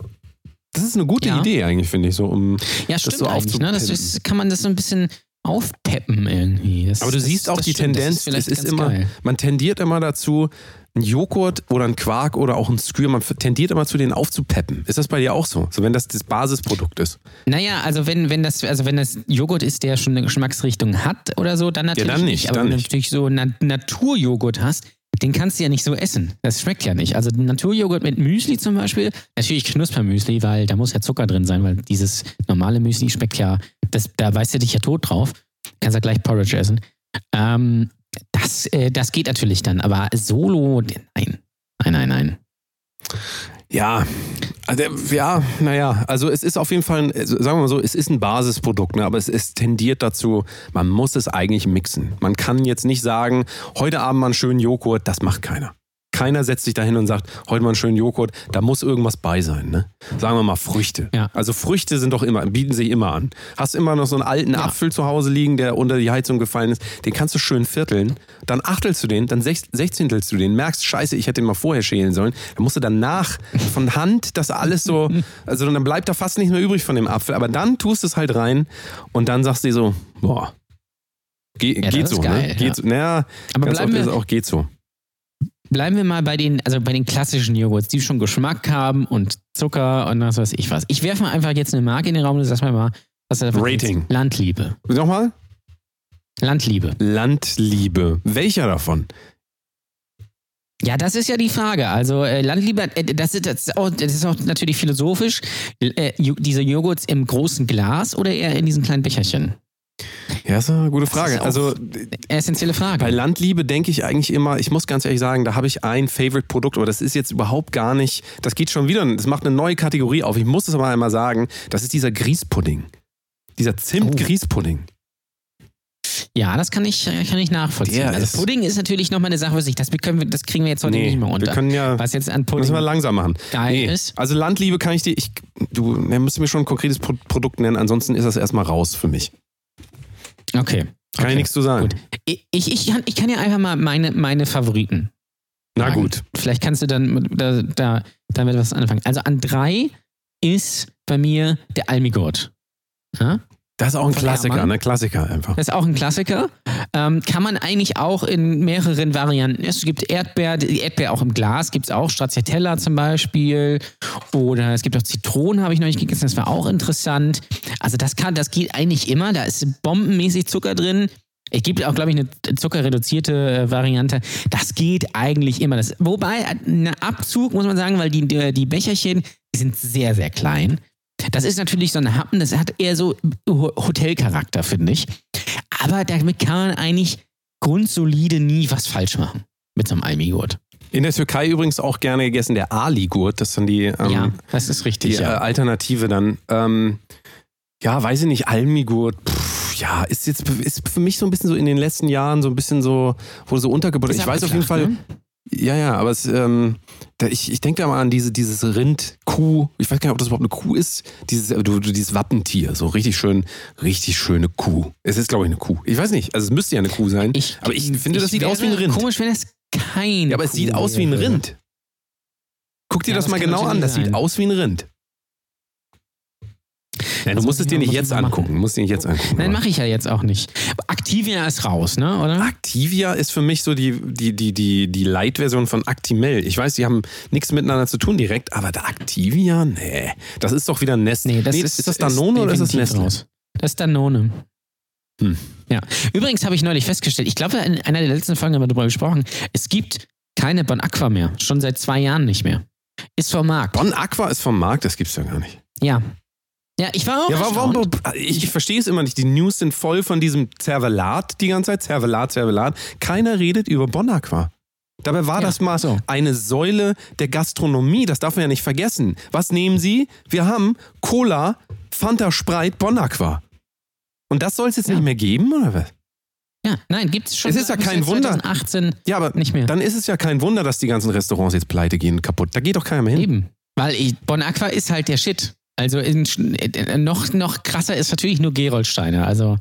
Speaker 1: Das ist eine gute ja. Idee eigentlich, finde ich, so um
Speaker 2: ja, stimmt das so eigentlich, ne? Das ist, kann man das so ein bisschen aufpeppen irgendwie.
Speaker 1: Das, Aber du
Speaker 2: das,
Speaker 1: siehst auch die stimmt, Tendenz, es ist, immer, geil. man tendiert immer dazu, ein Joghurt oder ein Quark oder auch ein Skür, man tendiert immer zu denen aufzupeppen. Ist das bei dir auch so? So wenn das das Basisprodukt ist?
Speaker 2: Naja, also wenn, wenn das, also wenn das Joghurt ist, der schon eine Geschmacksrichtung hat oder so, dann natürlich
Speaker 1: ja, dann nicht.
Speaker 2: Aber
Speaker 1: dann
Speaker 2: wenn
Speaker 1: du
Speaker 2: natürlich so Na Naturjoghurt hast, den kannst du ja nicht so essen. Das schmeckt ja nicht. Also Naturjoghurt mit Müsli zum Beispiel, natürlich Knuspermüsli, weil da muss ja Zucker drin sein, weil dieses normale Müsli schmeckt ja, das, da weißt du dich ja tot drauf. Kannst ja gleich Porridge essen. Ähm, das, äh, das geht natürlich dann, aber solo, nein. Nein, nein, nein.
Speaker 1: Ja, also, ja, naja, also es ist auf jeden Fall, ein, sagen wir mal so, es ist ein Basisprodukt, ne, aber es, es tendiert dazu, man muss es eigentlich mixen. Man kann jetzt nicht sagen, heute Abend mal einen schönen Joghurt, das macht keiner. Keiner setzt sich dahin und sagt, heute mal einen schönen Joghurt, da muss irgendwas bei sein. Ne? Sagen wir mal Früchte. Ja. Also Früchte sind doch immer, bieten sich immer an. Hast immer noch so einen alten ja. Apfel zu Hause liegen, der unter die Heizung gefallen ist, den kannst du schön vierteln, dann achtelst du den, dann sechzehntelst du den, merkst, scheiße, ich hätte den mal vorher schälen sollen, dann musst du danach von Hand das alles so, also dann bleibt da fast nichts mehr übrig von dem Apfel, aber dann tust du es halt rein und dann sagst du dir so, boah, Ge ja, geht so, ne? geil, ne? Geht ja. so. Naja, aber ganz bleiben oft wir, auch geht so.
Speaker 2: Bleiben wir mal bei den, also bei den klassischen Joghurts, die schon Geschmack haben und Zucker und was weiß ich was. Ich werfe mal einfach jetzt eine Marke in den Raum und sag mal, was
Speaker 1: ist Rating.
Speaker 2: Ist? Landliebe.
Speaker 1: Nochmal?
Speaker 2: Landliebe.
Speaker 1: Landliebe. Welcher davon?
Speaker 2: Ja, das ist ja die Frage. Also äh, Landliebe, äh, das, ist, das, ist auch, das ist auch natürlich philosophisch. Äh, diese Joghurts im großen Glas oder eher in diesen kleinen Becherchen?
Speaker 1: Ja, ist eine gute Frage. Also
Speaker 2: essentielle Frage.
Speaker 1: Bei Landliebe denke ich eigentlich immer, ich muss ganz ehrlich sagen, da habe ich ein Favorite-Produkt, aber das ist jetzt überhaupt gar nicht, das geht schon wieder, das macht eine neue Kategorie auf. Ich muss es aber einmal sagen, das ist dieser Grießpudding. Dieser Zimt-Grießpudding.
Speaker 2: Ja, das kann ich, kann ich nachvollziehen.
Speaker 1: Der
Speaker 2: also
Speaker 1: ist-
Speaker 2: Pudding ist natürlich nochmal eine Sache für sich. Das, können wir, das kriegen wir jetzt heute nicht mehr unter.
Speaker 1: wir können ja,
Speaker 2: Was jetzt an Pudding
Speaker 1: müssen wir langsam machen.
Speaker 2: geil ist.
Speaker 1: Also Landliebe kann ich dir, ich, du musst mir schon ein konkretes Pro Produkt nennen, ansonsten ist das erstmal raus für mich.
Speaker 2: Okay.
Speaker 1: Kann
Speaker 2: okay.
Speaker 1: ich nichts zu sagen.
Speaker 2: Gut. Ich, ich, kann, ich kann ja einfach mal meine, meine Favoriten.
Speaker 1: Na
Speaker 2: sagen.
Speaker 1: gut.
Speaker 2: Vielleicht kannst du dann da, da, damit was anfangen. Also an drei ist bei mir der Almigurt. Ja?
Speaker 1: Das ist auch ein Klassiker, ne? Klassiker einfach.
Speaker 2: Das ist auch ein Klassiker. Ähm, kann man eigentlich auch in mehreren Varianten. Es gibt Erdbeer, die Erdbeer auch im Glas, gibt es auch Stracciatella zum Beispiel. Oder es gibt auch Zitronen, habe ich noch nicht gegessen, das war auch interessant. Also das kann, das geht eigentlich immer. Da ist bombenmäßig Zucker drin. Es gibt auch, glaube ich, eine zuckerreduzierte äh, Variante. Das geht eigentlich immer. Das, wobei, ein Abzug, muss man sagen, weil die, die, die Becherchen, die sind sehr, sehr klein. Das ist natürlich so ein Happen, das hat eher so Ho- Hotelcharakter, finde ich. Aber damit kann man eigentlich grundsolide nie was falsch machen. Mit so einem Almigurt.
Speaker 1: In der Türkei übrigens auch gerne gegessen der Ali-Gurt, das ist dann die, ähm,
Speaker 2: ja, das ist
Speaker 1: die
Speaker 2: richtig.
Speaker 1: äh,
Speaker 2: ja.
Speaker 1: Alternative dann. Ähm, ja, weiß ich nicht, Almigurt, pff, ja, ist jetzt ist für mich so ein bisschen so in den letzten Jahren so ein bisschen so, wurde so untergebracht. Ich weiß auf jeden Fall,
Speaker 2: ne?
Speaker 1: Ja, ja, aber es, ähm, ich, ich denke da mal an diese, dieses Rind, Kuh, ich weiß gar nicht, ob das überhaupt eine Kuh ist, dieses, du, dieses Wappentier, so richtig schön, richtig schöne Kuh. Es ist, glaube ich, eine Kuh. Ich weiß nicht, also es müsste ja eine Kuh sein,
Speaker 2: Ich,
Speaker 1: aber ich finde, das sieht aus wie ein Rind.
Speaker 2: Komisch, wenn das kein.
Speaker 1: Ja, aber es sieht aus wie ein Rind. Guck dir
Speaker 2: Ja,
Speaker 1: das
Speaker 2: das
Speaker 1: mal genau an, das sieht
Speaker 2: sein.
Speaker 1: aus wie ein Rind. Ja, du musst
Speaker 2: muss
Speaker 1: es dir
Speaker 2: ich
Speaker 1: nicht jetzt angucken. Du musst dir nicht jetzt angucken.
Speaker 2: Nein, mache ich ja jetzt auch nicht. Activia ist raus, ne? Oder?
Speaker 1: Activia ist für mich so die, die, die, die, die Light-Version von Actimel. Ich weiß, die haben nichts miteinander zu tun direkt, aber der Activia, nee. Das ist doch wieder Nestle.
Speaker 2: Nee, das
Speaker 1: nee,
Speaker 2: ist,
Speaker 1: ist das Danone oder ist das Nestle?
Speaker 2: raus. Das ist Danone.
Speaker 1: Hm.
Speaker 2: Ja. Übrigens habe ich neulich festgestellt, ich glaube, in einer der letzten Folgen haben wir darüber gesprochen, es gibt keine Bon Aqua mehr. Schon seit zwei Jahren nicht mehr. Ist vom Markt.
Speaker 1: Bon Aqua ist vom Markt, das gibt's ja gar nicht.
Speaker 2: Ja. Ja, ich war auch.
Speaker 1: Ja, warum, ich, ich verstehe es immer nicht. Die News sind voll von diesem Zervelat die ganze Zeit. Zervelat, Zervelat. Keiner redet über Bon Aqua. Dabei war
Speaker 2: Ja,
Speaker 1: das mal
Speaker 2: so.
Speaker 1: eine Säule der Gastronomie. Das darf man ja nicht vergessen. Was nehmen Sie? Wir haben Cola, Fanta Sprite, Bon Aqua. Und das soll es jetzt
Speaker 2: Ja.
Speaker 1: nicht mehr geben, oder was?
Speaker 2: Ja, nein, gibt es schon.
Speaker 1: Es ist ja kein Wunder.
Speaker 2: 2018
Speaker 1: Ja, aber
Speaker 2: nicht mehr.
Speaker 1: dann ist es ja kein Wunder, dass die ganzen Restaurants jetzt pleite gehen, kaputt. Da geht doch keiner mehr hin.
Speaker 2: Eben. Weil ich, Bon Aqua ist halt der Shit. Also in, äh, noch, noch krasser ist natürlich nur Gerolsteiner. Also,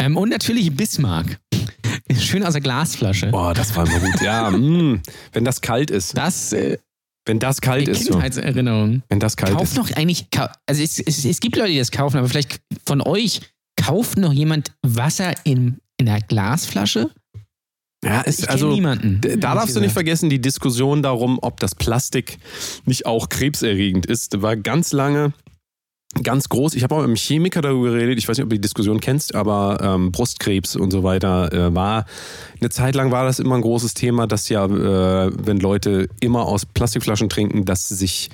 Speaker 2: ähm, und natürlich Bismarck. Schön aus der Glasflasche.
Speaker 1: Boah, das war immer gut. Ja, mh, wenn das kalt ist.
Speaker 2: Das äh,
Speaker 1: Wenn das kalt ist.
Speaker 2: Kindheitserinnerung.
Speaker 1: Wenn das kalt
Speaker 2: Kauft
Speaker 1: ist.
Speaker 2: noch eigentlich, also es, es, es gibt Leute, die das kaufen, aber vielleicht von euch, kauft noch jemand Wasser in, in einer Glasflasche?
Speaker 1: Ja,
Speaker 2: Ich
Speaker 1: ist
Speaker 2: kenne
Speaker 1: also.
Speaker 2: niemanden.
Speaker 1: Da darfst du nicht
Speaker 2: gesagt.
Speaker 1: vergessen, die Diskussion darum, ob das Plastik nicht auch krebserregend ist, war ganz lange ganz groß. Ich habe auch mit einem Chemiker darüber geredet. Ich weiß nicht, ob du die Diskussion kennst, aber ähm, Brustkrebs und so weiter äh, war eine Zeit lang war das immer ein großes Thema, dass ja, äh, wenn Leute immer aus Plastikflaschen trinken, dass sich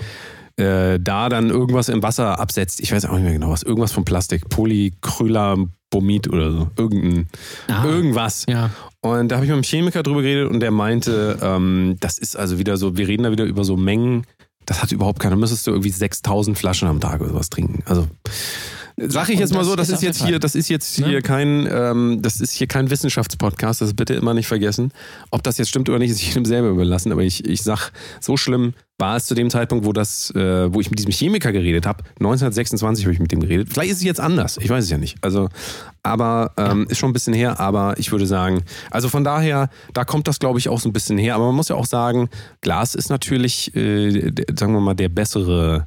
Speaker 1: äh, da dann irgendwas im Wasser absetzt. Ich weiß auch nicht mehr genau was. Irgendwas von Plastik. Polycrylabomid oder so. Irgendein,
Speaker 2: Ah,
Speaker 1: irgendwas.
Speaker 2: ja.
Speaker 1: Und da habe ich mit einem Chemiker drüber geredet und der meinte, ähm, das ist also wieder so, wir reden da wieder über so Mengen, das hat überhaupt keiner. Müsstest du irgendwie 6000 Flaschen am Tag oder sowas trinken. Also sag ich jetzt mal so, das
Speaker 2: ist
Speaker 1: jetzt hier, das ist jetzt
Speaker 2: Ne?
Speaker 1: hier kein, ähm, das ist hier kein Wissenschaftspodcast, das bitte immer nicht vergessen. Ob das jetzt stimmt oder nicht, ist jedem selber überlassen. Aber ich, ich sag, so schlimm war es zu dem Zeitpunkt, wo das, äh, wo ich mit diesem Chemiker geredet habe. 1926 habe ich mit dem geredet. Vielleicht ist es jetzt anders, ich weiß es ja nicht. Also, aber ähm, ist schon ein bisschen her. Aber ich würde sagen, also von daher, da kommt das, glaube ich, auch so ein bisschen her. Aber man muss ja auch sagen, Glas ist natürlich, äh, sagen wir mal, der bessere,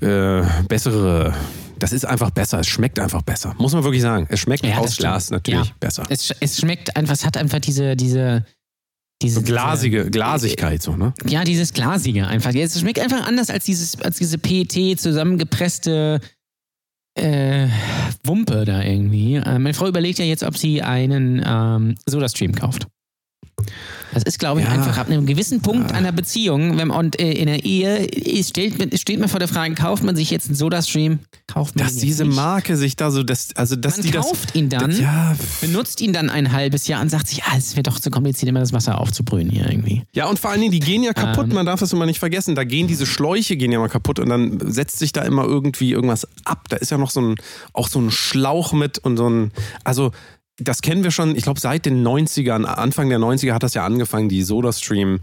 Speaker 1: äh, bessere. Das ist einfach besser. Es schmeckt einfach besser. Muss man wirklich sagen. Es schmeckt
Speaker 2: Ja,
Speaker 1: aus
Speaker 2: stimmt.
Speaker 1: Glas natürlich
Speaker 2: Ja.
Speaker 1: besser.
Speaker 2: Es, es schmeckt einfach, es hat einfach diese, diese, diese
Speaker 1: glasige, Glasigkeit, so, ne?
Speaker 2: Ja, dieses Glasige einfach. Es schmeckt einfach anders als, dieses, als diese PET zusammengepresste äh, Wumpe da irgendwie. Äh, meine Frau überlegt ja jetzt, ob sie einen ähm, Sodastream kauft. Das ist, glaube ich,
Speaker 1: Ja.
Speaker 2: einfach ab einem gewissen Punkt einer Beziehung wenn, und äh, in der Ehe steht, man- steht man vor der Frage, kauft man sich jetzt einen Soda-Stream? Kauft man
Speaker 1: Dass diese
Speaker 2: nicht?
Speaker 1: Marke sich da so, das, also dass
Speaker 2: Man
Speaker 1: die das.
Speaker 2: kauft ihn dann,
Speaker 1: Ja,
Speaker 2: benutzt ihn dann ein halbes Jahr und sagt sich, ah, es wird doch zu kompliziert, immer das Wasser aufzubrühen hier irgendwie.
Speaker 1: Ja, und vor allen Dingen, die gehen ja kaputt,
Speaker 2: Ähm.
Speaker 1: man darf das immer nicht vergessen. Da gehen diese Schläuche gehen ja mal kaputt und dann setzt sich da immer irgendwie irgendwas ab. Da ist ja noch so ein, auch so ein Schlauch mit und so ein, also das kennen wir schon, ich glaube, seit den 90ern, Anfang der 90er hat das ja angefangen, die SodaStream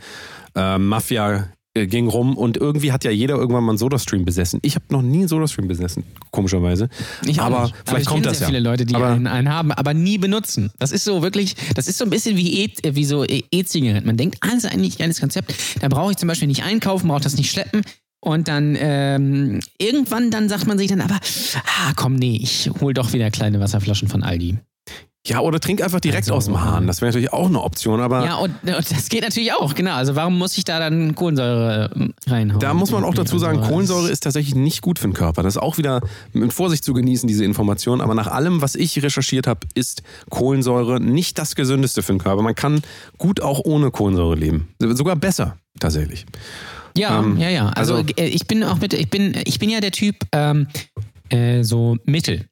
Speaker 1: äh, Mafia äh, ging rum und irgendwie hat ja jeder irgendwann mal einen SodaStream besessen. Ich habe noch nie einen SodaStream besessen, komischerweise.
Speaker 2: Ich
Speaker 1: aber
Speaker 2: nicht.
Speaker 1: vielleicht
Speaker 2: ich
Speaker 1: kommt das
Speaker 2: sehr
Speaker 1: ja.
Speaker 2: viele Leute, die
Speaker 1: aber,
Speaker 2: einen, einen haben, aber nie benutzen. Das ist so wirklich, das ist so ein bisschen wie E- wie so E- E-Zigaretten. Man denkt, alles eigentlich ein geiles Konzept. Da brauche ich zum Beispiel nicht einkaufen, brauche das nicht schleppen. Und dann ähm, irgendwann dann sagt man sich dann aber, ah komm, nee, ich hol doch wieder kleine Wasserflaschen von Aldi.
Speaker 1: Ja, oder trink einfach direkt
Speaker 2: Also,
Speaker 1: aus dem Hahn. Das wäre natürlich auch eine Option, aber
Speaker 2: Ja, und, und das geht natürlich auch, genau. Also warum muss ich da dann Kohlensäure ähm, reinhauen?
Speaker 1: Da muss man auch dazu sagen,
Speaker 2: Also,
Speaker 1: Kohlensäure ist tatsächlich nicht gut für den Körper. Das ist auch wieder mit Vorsicht zu genießen, diese Information. Aber nach allem, was ich recherchiert habe, ist Kohlensäure nicht das Gesündeste für den Körper. Man kann gut auch ohne Kohlensäure leben. Sogar besser, tatsächlich.
Speaker 2: Ja,
Speaker 1: Ähm,
Speaker 2: ja, ja. Also,
Speaker 1: also-
Speaker 2: äh, ich bin auch mit, ich bin, ich bin ja der Typ ähm, äh, so Mittel.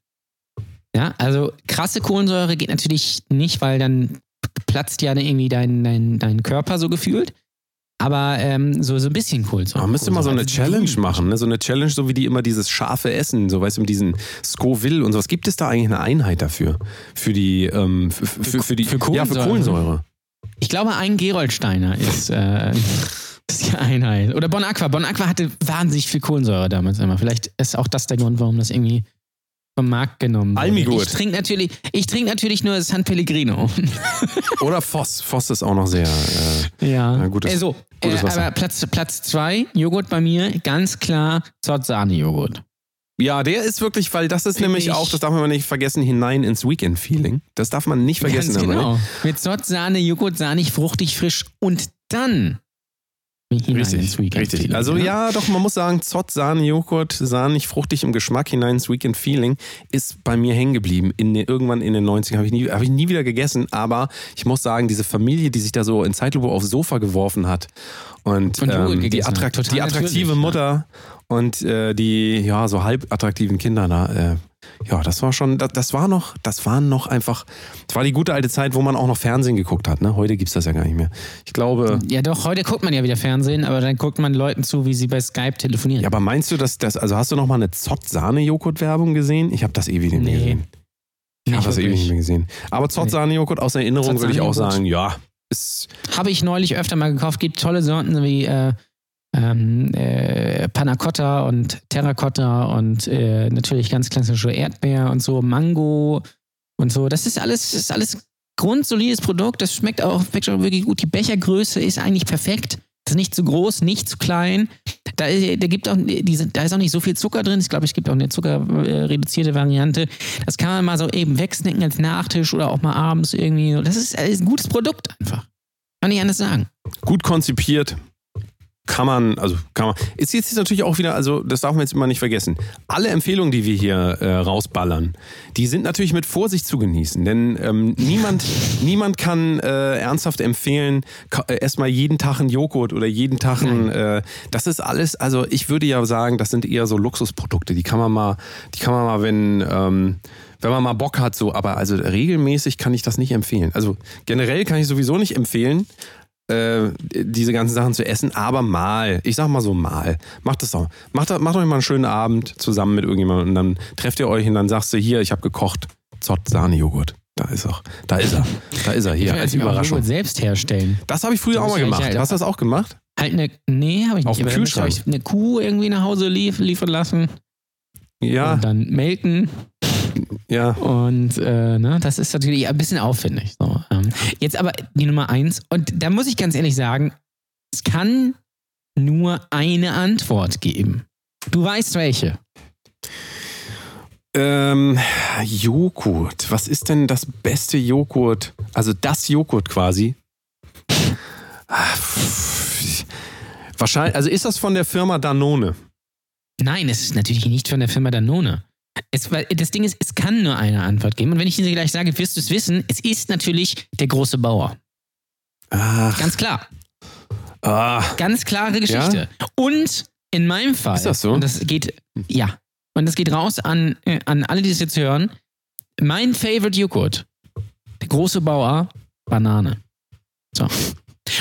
Speaker 2: Ja, also krasse Kohlensäure geht natürlich nicht, weil dann platzt ja irgendwie dein, dein, dein Körper so gefühlt. Aber ähm, so, so ein bisschen Kohlensäure.
Speaker 1: Man müsste mal so eine
Speaker 2: Also
Speaker 1: Challenge machen. Ne? So eine Challenge, so wie die immer dieses scharfe Essen, so weißt du, mit diesen Scoville und sowas. Gibt es da eigentlich eine Einheit dafür? Für die, ähm, für, für, für die,
Speaker 2: für
Speaker 1: ja, für
Speaker 2: Kohlensäure.
Speaker 1: Kohlensäure.
Speaker 2: Ich glaube, ein Geroldsteiner ist, äh, ist die Einheit. Oder Bon Aqua. Bon Aqua hatte wahnsinnig viel Kohlensäure damals immer. Vielleicht ist auch das der Grund, warum das irgendwie vom Markt genommen wurde.
Speaker 1: Almigurt.
Speaker 2: Ich trinke natürlich, ich trinke natürlich nur San Pellegrino.
Speaker 1: Oder Voss. Voss ist auch noch sehr. Äh,
Speaker 2: Ja.
Speaker 1: Gutes-
Speaker 2: äh, so,
Speaker 1: gutes
Speaker 2: äh,
Speaker 1: Wasser.
Speaker 2: aber Platz, Platz zwei, Joghurt bei mir, ganz klar Zott-Sahne-Joghurt.
Speaker 1: Ja, der ist wirklich, weil das ist
Speaker 2: Find
Speaker 1: nämlich
Speaker 2: ich-
Speaker 1: auch, das darf man nicht vergessen, hinein ins Weekend-Feeling. Das darf man nicht vergessen.
Speaker 2: Ganz genau. Mit Zott-Sahne, Joghurt, sahnig, fruchtig, frisch und dann
Speaker 1: Richtig,
Speaker 2: Weekend
Speaker 1: richtig. Also ja, doch, man muss sagen, Zott, Sahne, Joghurt, sahnig, fruchtig im Geschmack hinein ins Weekend-Feeling ist bei mir hängen geblieben. In irgendwann in den 90ern habe ich, nie- habe ich nie wieder gegessen, aber ich muss sagen, diese Familie, die sich da so in Zeitlupe aufs Sofa geworfen hat und, ähm, die, attrakt die attraktive Mutter und äh, die ja so halb attraktiven Kinder da, äh, ja, das war schon, das, das war noch, das waren noch einfach, das war die gute alte Zeit, wo man auch noch Fernsehen geguckt hat. Ne? Heute gibt's das ja gar nicht mehr. Ich glaube,
Speaker 2: Ja, doch, heute guckt man ja wieder Fernsehen, aber dann guckt man Leuten zu, wie sie bei Skype telefonieren.
Speaker 1: Ja, aber meinst du, dass das, also hast du noch mal eine Zott-Sahne-Joghurt-Werbung gesehen? Ich habe das ewig nicht mehr
Speaker 2: Nee,
Speaker 1: gesehen. Ich habe das ewig nicht mehr gesehen. Aber Zott-Sahne-Joghurt aus Erinnerung würde ich auch sagen, ja,
Speaker 2: Habe ich neulich öfter mal gekauft. Gibt tolle Sorten wie äh, ähm, äh, Panna Cotta und Terracotta und äh, natürlich ganz klassische Erdbeer und so, Mango und so. Das ist alles, ist alles grundsolides Produkt. Das schmeckt auch, wirklich gut. Die Bechergröße ist eigentlich perfekt. Das ist nicht zu groß, nicht zu klein. Da, da, gibt auch, die sind, da ist auch nicht so viel Zucker drin. Ich glaube, es gibt auch eine zuckerreduzierte Variante. Das kann man mal so eben wegsnacken als Nachtisch oder auch mal abends irgendwie. Das ist, ist ein gutes Produkt einfach. Kann ich anders sagen.
Speaker 1: gut konzipiert. Kann man, also kann man. Ist jetzt natürlich auch wieder, also das darf man jetzt immer nicht vergessen. Alle Empfehlungen, die wir hier äh, rausballern, die sind natürlich mit Vorsicht zu genießen. Denn ähm, niemand, niemand kann äh, ernsthaft empfehlen, äh, erstmal jeden Tag einen Joghurt oder jeden Tag ein, äh, das ist alles, also ich würde ja sagen, das sind eher so Luxusprodukte. Die kann man mal, die kann man mal, wenn, ähm, wenn man mal Bock hat, so, aber also regelmäßig kann ich das nicht empfehlen. Also generell kann ich sowieso nicht empfehlen, äh, diese ganzen Sachen zu essen, aber mal, ich sag mal so mal, macht das doch. Macht, macht euch mal einen schönen Abend zusammen mit irgendjemandem und dann trefft ihr euch und dann sagst du, hier, ich habe gekocht, Zott Sahne-Joghurt. Da ist er. Da ist er. Da ist er hier, als
Speaker 2: Ich
Speaker 1: Überraschung.
Speaker 2: Selbst herstellen.
Speaker 1: Das habe ich früher auch mal gemacht.
Speaker 2: vielleicht-
Speaker 1: Hast du das auch gemacht?
Speaker 2: Halt eine, nee, habe ich nicht.
Speaker 1: Auf dem Kühlschrank.
Speaker 2: euch eine Kuh irgendwie nach Hause lief, liefern lassen
Speaker 1: Ja,
Speaker 2: und dann melken
Speaker 1: ja.
Speaker 2: und äh, ne, das ist natürlich ein bisschen aufwendig. So. Ähm, jetzt aber die Nummer eins und da muss ich ganz ehrlich sagen, es kann nur eine Antwort geben. Du weißt welche.
Speaker 1: Ähm, Joghurt. Was ist denn das beste Joghurt? Also das Joghurt quasi. Ah. Wahrscheinlich, also ist das von der Firma Danone?
Speaker 2: Nein, es ist natürlich nicht von der Firma Danone. Es, das Ding ist, es kann nur eine Antwort geben. Und wenn ich diese gleich sage, wirst du es wissen, es ist natürlich der große Bauer.
Speaker 1: Ach,
Speaker 2: Ganz klar.
Speaker 1: ah,
Speaker 2: Ganz klare Geschichte. Und in meinem Fall.
Speaker 1: Ist das so?
Speaker 2: Und das geht, ja. Und das geht raus an, äh, an alle, die das jetzt hören. Mein Favorite Joghurt. Der große Bauer, Banane. So.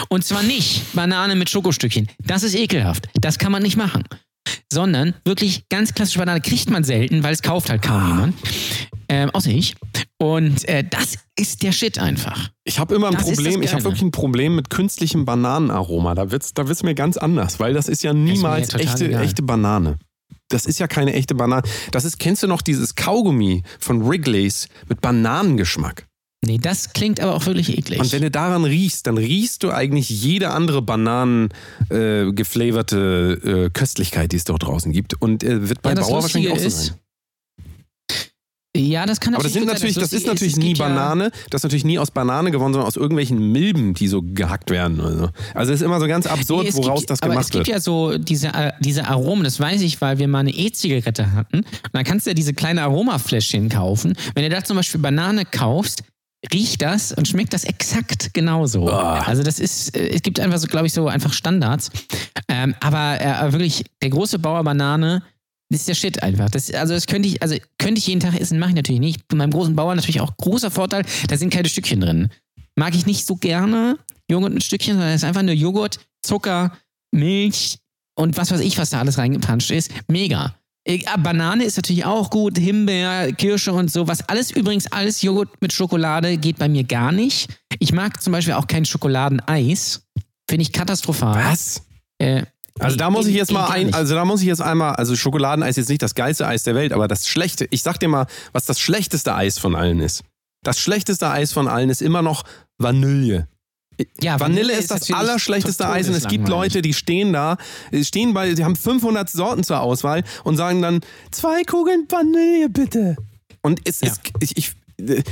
Speaker 2: Und zwar nicht Banane mit Schokostückchen. Das ist ekelhaft. Das kann man nicht machen. Sondern wirklich ganz klassische Banane kriegt man selten, weil es kauft halt kaum jemand. Ähm, außer ich. Und äh, das ist der Shit einfach.
Speaker 1: ich habe immer ein
Speaker 2: Das ist
Speaker 1: Problem, ich habe wirklich ein Problem mit künstlichem Bananenaroma. Da wird's, da wird's mir ganz anders, weil das ist ja niemals
Speaker 2: total
Speaker 1: echte,
Speaker 2: egal.
Speaker 1: echte Banane. Das ist ja keine echte Banane. Das ist, kennst du noch dieses Kaugummi von Wrigley's mit Bananengeschmack?
Speaker 2: Nee, das klingt aber auch wirklich eklig.
Speaker 1: Und wenn du daran riechst, dann riechst du eigentlich jede andere Bananen äh, geflaverte äh, Köstlichkeit, die es dort draußen gibt. Und äh, wird bei
Speaker 2: ja,
Speaker 1: Bauer wahrscheinlich auch so
Speaker 2: ist,
Speaker 1: sein.
Speaker 2: Ja, das kann
Speaker 1: Aber das natürlich, das ist natürlich
Speaker 2: es
Speaker 1: nie
Speaker 2: gibt ja-
Speaker 1: Banane, das ist natürlich nie aus Banane gewonnen, sondern aus irgendwelchen Milben, die so gehackt werden. Also, also es ist immer so ganz absurd,
Speaker 2: Nee,
Speaker 1: woraus
Speaker 2: gibt,
Speaker 1: das
Speaker 2: aber
Speaker 1: gemacht
Speaker 2: es gibt
Speaker 1: wird.
Speaker 2: ja so diese, äh, diese Aromen, das weiß ich, weil wir mal eine E-Zigarette hatten. Und dann kannst du ja diese kleine Aromafläschchen kaufen. Wenn du da zum Beispiel Banane kaufst, riecht das und schmeckt das exakt genauso.
Speaker 1: Ah.
Speaker 2: Also das ist, äh, es gibt einfach so, glaube ich, so einfach Standards. Ähm, aber äh, wirklich, der große Bauer Banane, das ist der Shit einfach. Das, also das könnte ich, also könnte ich jeden Tag essen, mache ich natürlich nicht. Bei meinem großen Bauer natürlich auch großer Vorteil, da sind keine Stückchen drin. Mag ich nicht so gerne Joghurt mit Stückchen, sondern es ist einfach nur Joghurt, Zucker, Milch und was weiß ich, was da alles reingepanscht ist. Mega. Äh, ah, Banane ist natürlich auch gut, Himbeer, Kirsche und so. Was alles übrigens, alles Joghurt mit Schokolade geht bei mir gar nicht. Ich mag zum Beispiel auch kein Schokoladeneis. Finde ich katastrophal.
Speaker 1: Was?
Speaker 2: Äh,
Speaker 1: Also da muss ich jetzt mal ein, also da muss ich jetzt einmal, also Schokoladeneis ist jetzt nicht das geilste Eis der Welt, aber das schlechte, ich sag dir mal, was das schlechteste Eis von allen ist. Das schlechteste Eis von allen ist immer noch Vanille.
Speaker 2: Ja,
Speaker 1: Vanille ist das
Speaker 2: natürlich
Speaker 1: allerschlechteste Eis und es gibt. Leute, die stehen da, äh, stehen bei, die haben 500 Sorten zur Auswahl und sagen dann, zwei Kugeln Vanille bitte. Und es
Speaker 2: Ja.
Speaker 1: ist, ich, ich, äh,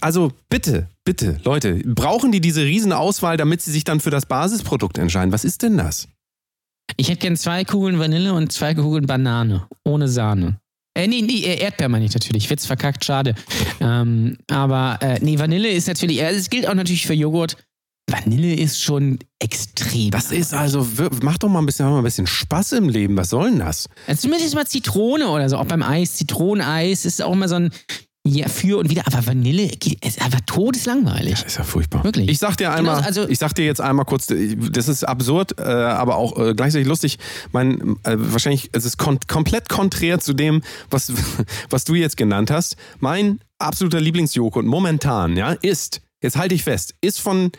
Speaker 1: also bitte, bitte, Leute, brauchen die diese riesen Auswahl, damit sie sich dann für das Basisprodukt entscheiden? Was ist denn das?
Speaker 2: Ich hätte gern zwei Kugeln Vanille und zwei Kugeln Banane. Ohne Sahne. Äh, nee, nee, äh, Erdbeer meine ich natürlich. Witz verkackt, schade. Ähm, aber äh, nee, Vanille ist natürlich, äh, es gilt auch natürlich für Joghurt. Vanille ist schon extrem.
Speaker 1: Das ist also, mach doch mal ein bisschen, mal ein bisschen Spaß im Leben. Was soll denn das?
Speaker 2: Also zumindest mal Zitrone oder so. Auch beim Eis, Zitroneneis ist auch immer so ein ja, für und wieder. Aber Vanille ist einfach todeslangweilig.
Speaker 1: Das ist ja furchtbar.
Speaker 2: Wirklich.
Speaker 1: Ich sag dir einmal,
Speaker 2: Genau, also-
Speaker 1: ich sag dir jetzt einmal kurz, das ist absurd, äh, aber auch äh, gleichzeitig lustig. Mein, äh, wahrscheinlich, es ist kon komplett konträr zu dem, was, was du jetzt genannt hast. Mein absoluter Lieblingsjoghurt momentan, ja, ist, jetzt halte ich fest, ist von,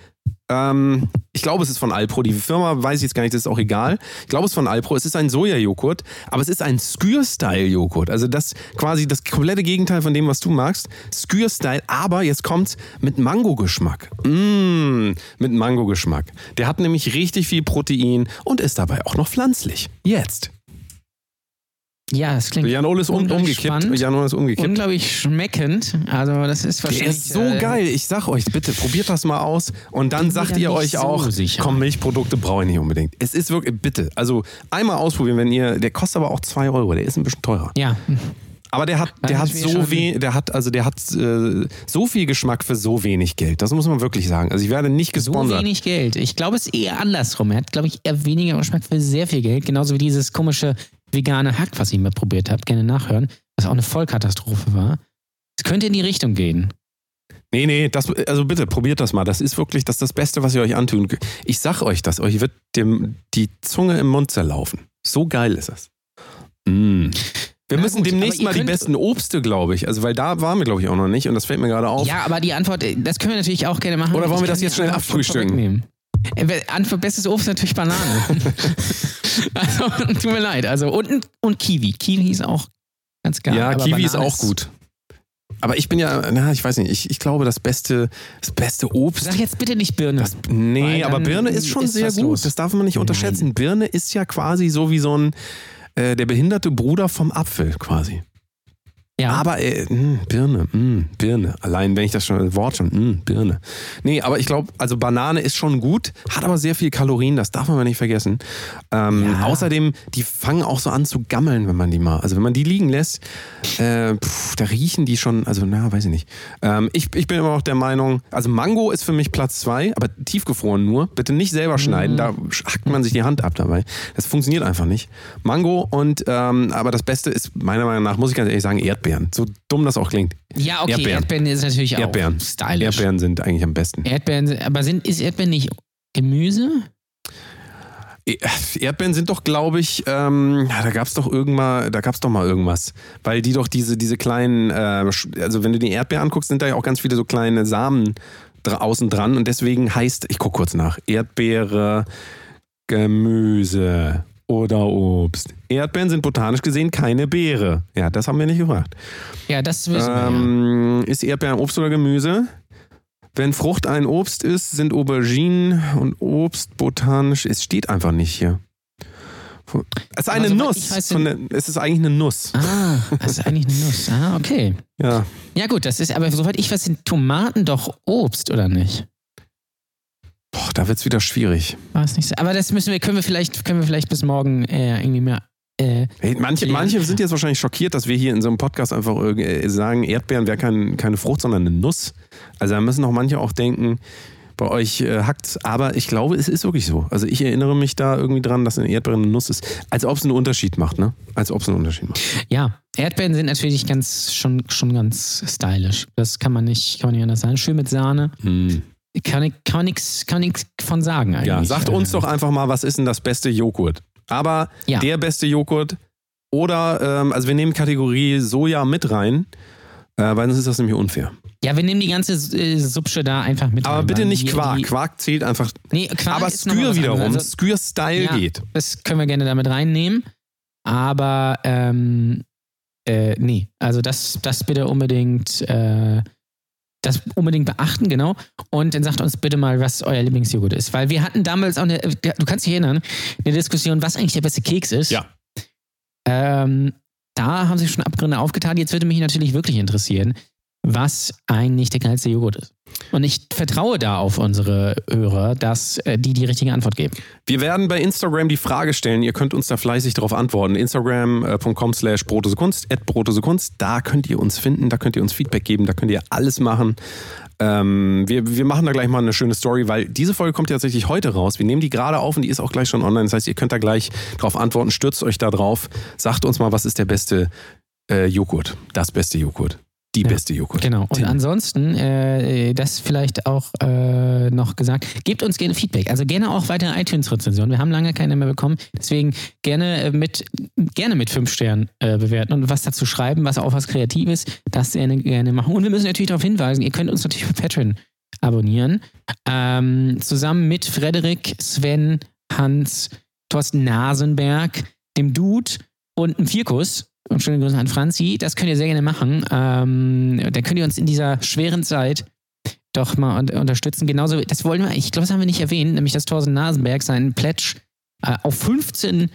Speaker 1: ähm, ich glaube, es ist von Alpro. Die Firma weiß ich jetzt gar nicht, das ist auch egal. Ich glaube, es ist von Alpro. Es ist ein Sojajoghurt, aber es ist ein Skür-Style-Joghurt. Also das quasi das komplette Gegenteil von dem, was du magst. Skür-Style, aber jetzt kommt's mit Mango-Geschmack. Mmh, mit Mango-Geschmack. Der hat nämlich richtig viel Protein und ist dabei auch noch pflanzlich. Jetzt.
Speaker 2: Ja, das klingt
Speaker 1: Jan Ole ist um, umgekippt.
Speaker 2: spannend.
Speaker 1: Jan Ole ist umgekippt.
Speaker 2: unglaublich schmeckend. Also das ist
Speaker 1: Der
Speaker 2: wahrscheinlich...
Speaker 1: ist so
Speaker 2: äh,
Speaker 1: geil. Ich sag euch, bitte, probiert das mal aus. Und dann sagt ihr euch
Speaker 2: so
Speaker 1: auch,
Speaker 2: sicher.
Speaker 1: komm, Milchprodukte brauche ich nicht unbedingt. Es ist wirklich, bitte, also einmal ausprobieren, wenn ihr, der kostet aber auch 2 Euro, der ist ein bisschen teurer.
Speaker 2: Ja,
Speaker 1: Aber der hat, der hat so weh, der hat, also der hat äh, so viel Geschmack für so wenig Geld. Das muss man wirklich sagen. Also ich werde nicht
Speaker 2: so
Speaker 1: gesponsert.
Speaker 2: wenig Geld. Ich glaube, es ist eher andersrum. Er hat, glaube ich, eher weniger Geschmack für sehr viel Geld. Genauso wie dieses komische vegane Hack, was ich mal probiert habe. Gerne nachhören. Was auch eine Vollkatastrophe war. Es könnte in die Richtung gehen.
Speaker 1: Nee, nee, das, also bitte, probiert das mal. Das ist wirklich das, ist das Beste, was ihr euch antun könnt. Ich sag euch das, euch wird dem, die Zunge im Mund zerlaufen. So geil ist es. Mm. Wir müssen
Speaker 2: gut,
Speaker 1: demnächst mal die besten Obste, glaube ich. Also, weil da waren wir, glaube ich, auch noch nicht. Und das fällt mir gerade auf.
Speaker 2: Ja, aber die Antwort, äh, das können wir natürlich auch gerne machen.
Speaker 1: Oder wollen wir das jetzt schnell abfrühstücken?
Speaker 2: Äh, Antwort, bestes Obst ist natürlich Banane. also, tut mir leid. Also, und, und Kiwi. Kiwi ist auch ganz geil.
Speaker 1: ja, Kiwi ist
Speaker 2: Banane
Speaker 1: auch gut. Aber ich bin ja, na, ich weiß nicht, ich, ich glaube, das beste, das beste Obst.
Speaker 2: Sag jetzt bitte nicht Birne.
Speaker 1: Das, nee, aber Birne ist schon
Speaker 2: ist
Speaker 1: sehr gut.
Speaker 2: los.
Speaker 1: Das darf man nicht
Speaker 2: Nein.
Speaker 1: unterschätzen. Birne ist ja quasi so wie so ein, äh, der behinderte Bruder vom Apfel quasi.
Speaker 2: Ja.
Speaker 1: Aber äh, mh, Birne, mh, Birne. Allein wenn ich das schon, das Wort schon, mh, Birne. Nee, aber ich glaube, also Banane ist schon gut, hat aber sehr viel Kalorien, das darf man mal nicht vergessen. Ähm,
Speaker 2: Ja.
Speaker 1: Außerdem, die fangen auch so an zu gammeln, wenn man die mal, also wenn man die liegen lässt, äh, pff, da riechen die schon, also na, weiß ich nicht. Ähm, ich, ich bin immer noch der Meinung, also Mango ist für mich Platz zwei, aber tiefgefroren nur. Bitte nicht selber schneiden, da hackt man sich die Hand ab dabei. Das funktioniert einfach nicht. Mango und, ähm, aber das Beste ist meiner Meinung nach, muss ich ganz ehrlich sagen, Erdbeeren. So dumm das auch klingt.
Speaker 2: Ja, okay,
Speaker 1: Erdbeeren.
Speaker 2: Erdbeeren, ist natürlich
Speaker 1: Erdbeeren.
Speaker 2: auch stylisch.
Speaker 1: Erdbeeren sind eigentlich am besten.
Speaker 2: Erdbeeren, aber sind, ist Erdbeeren nicht Gemüse?
Speaker 1: Erdbeeren sind doch, glaube ich, ähm, da gab es doch irgendwann, da gab es doch mal irgendwas. Weil die doch diese, diese kleinen, äh, also wenn du die Erdbeeren anguckst, sind da ja auch ganz viele so kleine Samen dra außen dran und deswegen heißt, ich gucke kurz nach, Erdbeere, Gemüse oder Obst. Erdbeeren sind botanisch gesehen keine Beere. Ja, das haben wir nicht gefragt.
Speaker 2: Ja, das wissen wir ja.
Speaker 1: Ähm, ist Erdbeeren Obst oder Gemüse? Wenn Frucht ein Obst ist, sind Auberginen und Obst botanisch. Es steht einfach nicht hier. Es ist eine
Speaker 2: soweit
Speaker 1: Nuss. der, es ist eigentlich eine Nuss.
Speaker 2: Ah, das ist eigentlich eine Nuss. Ah, okay.
Speaker 1: Ja.
Speaker 2: Ja, gut, das ist, aber soweit ich weiß, sind Tomaten doch Obst, oder nicht?
Speaker 1: Boah, da wird es wieder schwierig.
Speaker 2: War es nicht so? Aber das müssen wir, können wir vielleicht, können wir vielleicht bis morgen äh, irgendwie mehr. Äh,
Speaker 1: Hey, manche, manche sind jetzt wahrscheinlich schockiert, dass wir hier in so einem Podcast einfach äh, sagen, Erdbeeren wäre kein, keine Frucht, sondern eine Nuss. Also da müssen auch manche auch denken, bei euch äh, hackt's. Aber ich glaube, es ist wirklich so. Also ich erinnere mich da irgendwie dran, dass eine Erdbeere eine Nuss ist. Als ob es einen Unterschied macht, ne? Als ob es einen Unterschied macht.
Speaker 2: ja, Erdbeeren sind natürlich ganz, schon, schon ganz stylisch. Das kann man nicht, kann man nicht anders sagen. Schön mit Sahne. Kann ich, kann nix, kann von sagen eigentlich.
Speaker 1: Ja, sagt uns doch einfach mal, was ist denn das beste Joghurt? Aber
Speaker 2: Ja.
Speaker 1: der beste Joghurt oder, ähm, also wir nehmen Kategorie Soja mit rein, äh, weil sonst ist das nämlich unfair.
Speaker 2: Ja, wir nehmen die ganze äh, Subsche da einfach mit.
Speaker 1: Aber
Speaker 2: rein,
Speaker 1: bitte
Speaker 2: weil
Speaker 1: nicht Quark.
Speaker 2: Die,
Speaker 1: Quark zählt einfach.
Speaker 2: nee, Quark
Speaker 1: aber Skür wiederum.
Speaker 2: Also,
Speaker 1: Skür-Style
Speaker 2: Ja.
Speaker 1: geht.
Speaker 2: Das können wir gerne damit reinnehmen. Aber ähm, äh, nee, also das, das bitte unbedingt, äh, das unbedingt beachten, genau. Und dann sagt uns bitte mal, was euer Lieblingsjoghurt ist. Weil wir hatten damals auch eine, du kannst dich erinnern, eine Diskussion, was eigentlich der beste Keks ist.
Speaker 1: Ja.
Speaker 2: Ähm, da haben sich schon Abgründe aufgetan. Jetzt würde mich natürlich wirklich interessieren, was eigentlich der geilste Joghurt ist. Und ich vertraue da auf unsere Hörer, dass äh, die die richtige Antwort geben.
Speaker 1: Wir werden bei Instagram die Frage stellen. Ihr könnt uns da fleißig darauf antworten. Instagram.com slash Brotosekunst, at Brotosekunst. Da könnt ihr uns finden, da könnt ihr uns Feedback geben, da könnt ihr alles machen. Ähm, wir, wir machen da gleich mal eine schöne Story, weil diese Folge kommt ja tatsächlich heute raus. Wir nehmen die gerade auf und die ist auch gleich schon online. Das heißt, ihr könnt da gleich drauf antworten. Stürzt euch da drauf. Sagt uns mal, was ist der beste äh, Joghurt? Das beste Joghurt. Die
Speaker 2: Ja.
Speaker 1: beste Joghurt.
Speaker 2: Genau. Und ansonsten, äh, das vielleicht auch äh, noch gesagt, gebt uns gerne Feedback. Also gerne auch weitere iTunes-Rezensionen. Wir haben lange keine mehr bekommen. Deswegen gerne äh, mit, gerne mit fünf Sternen äh, bewerten und was dazu schreiben, was auch was Kreatives, das gerne, gerne machen. Und wir müssen natürlich darauf hinweisen, ihr könnt uns natürlich bei Patreon abonnieren. Ähm, zusammen mit Frederik, Sven, Hans, Thorsten Nasenberg, dem Dude und einem Vierkus. Und schöne Grüße an Franzi. Das könnt ihr sehr gerne machen. Ähm, dann könnt ihr uns in dieser schweren Zeit doch mal un unterstützen. Genauso, das wollen wir, ich glaube, das haben wir nicht erwähnt, nämlich dass Thorsten Nasenberg seinen Pledge äh, auf 15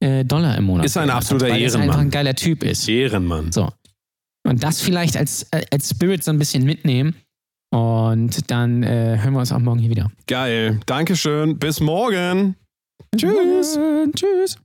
Speaker 2: äh, Dollar im Monat
Speaker 1: Ist ein absoluter
Speaker 2: hat, weil er
Speaker 1: Ehrenmann.
Speaker 2: einfach ein geiler Typ ist.
Speaker 1: Ehrenmann.
Speaker 2: So. Und das vielleicht als, äh, als Spirit so ein bisschen mitnehmen. Und dann äh, hören wir uns auch morgen hier wieder.
Speaker 1: Geil. Dankeschön. Bis morgen. Tschüss.
Speaker 2: Tschüss.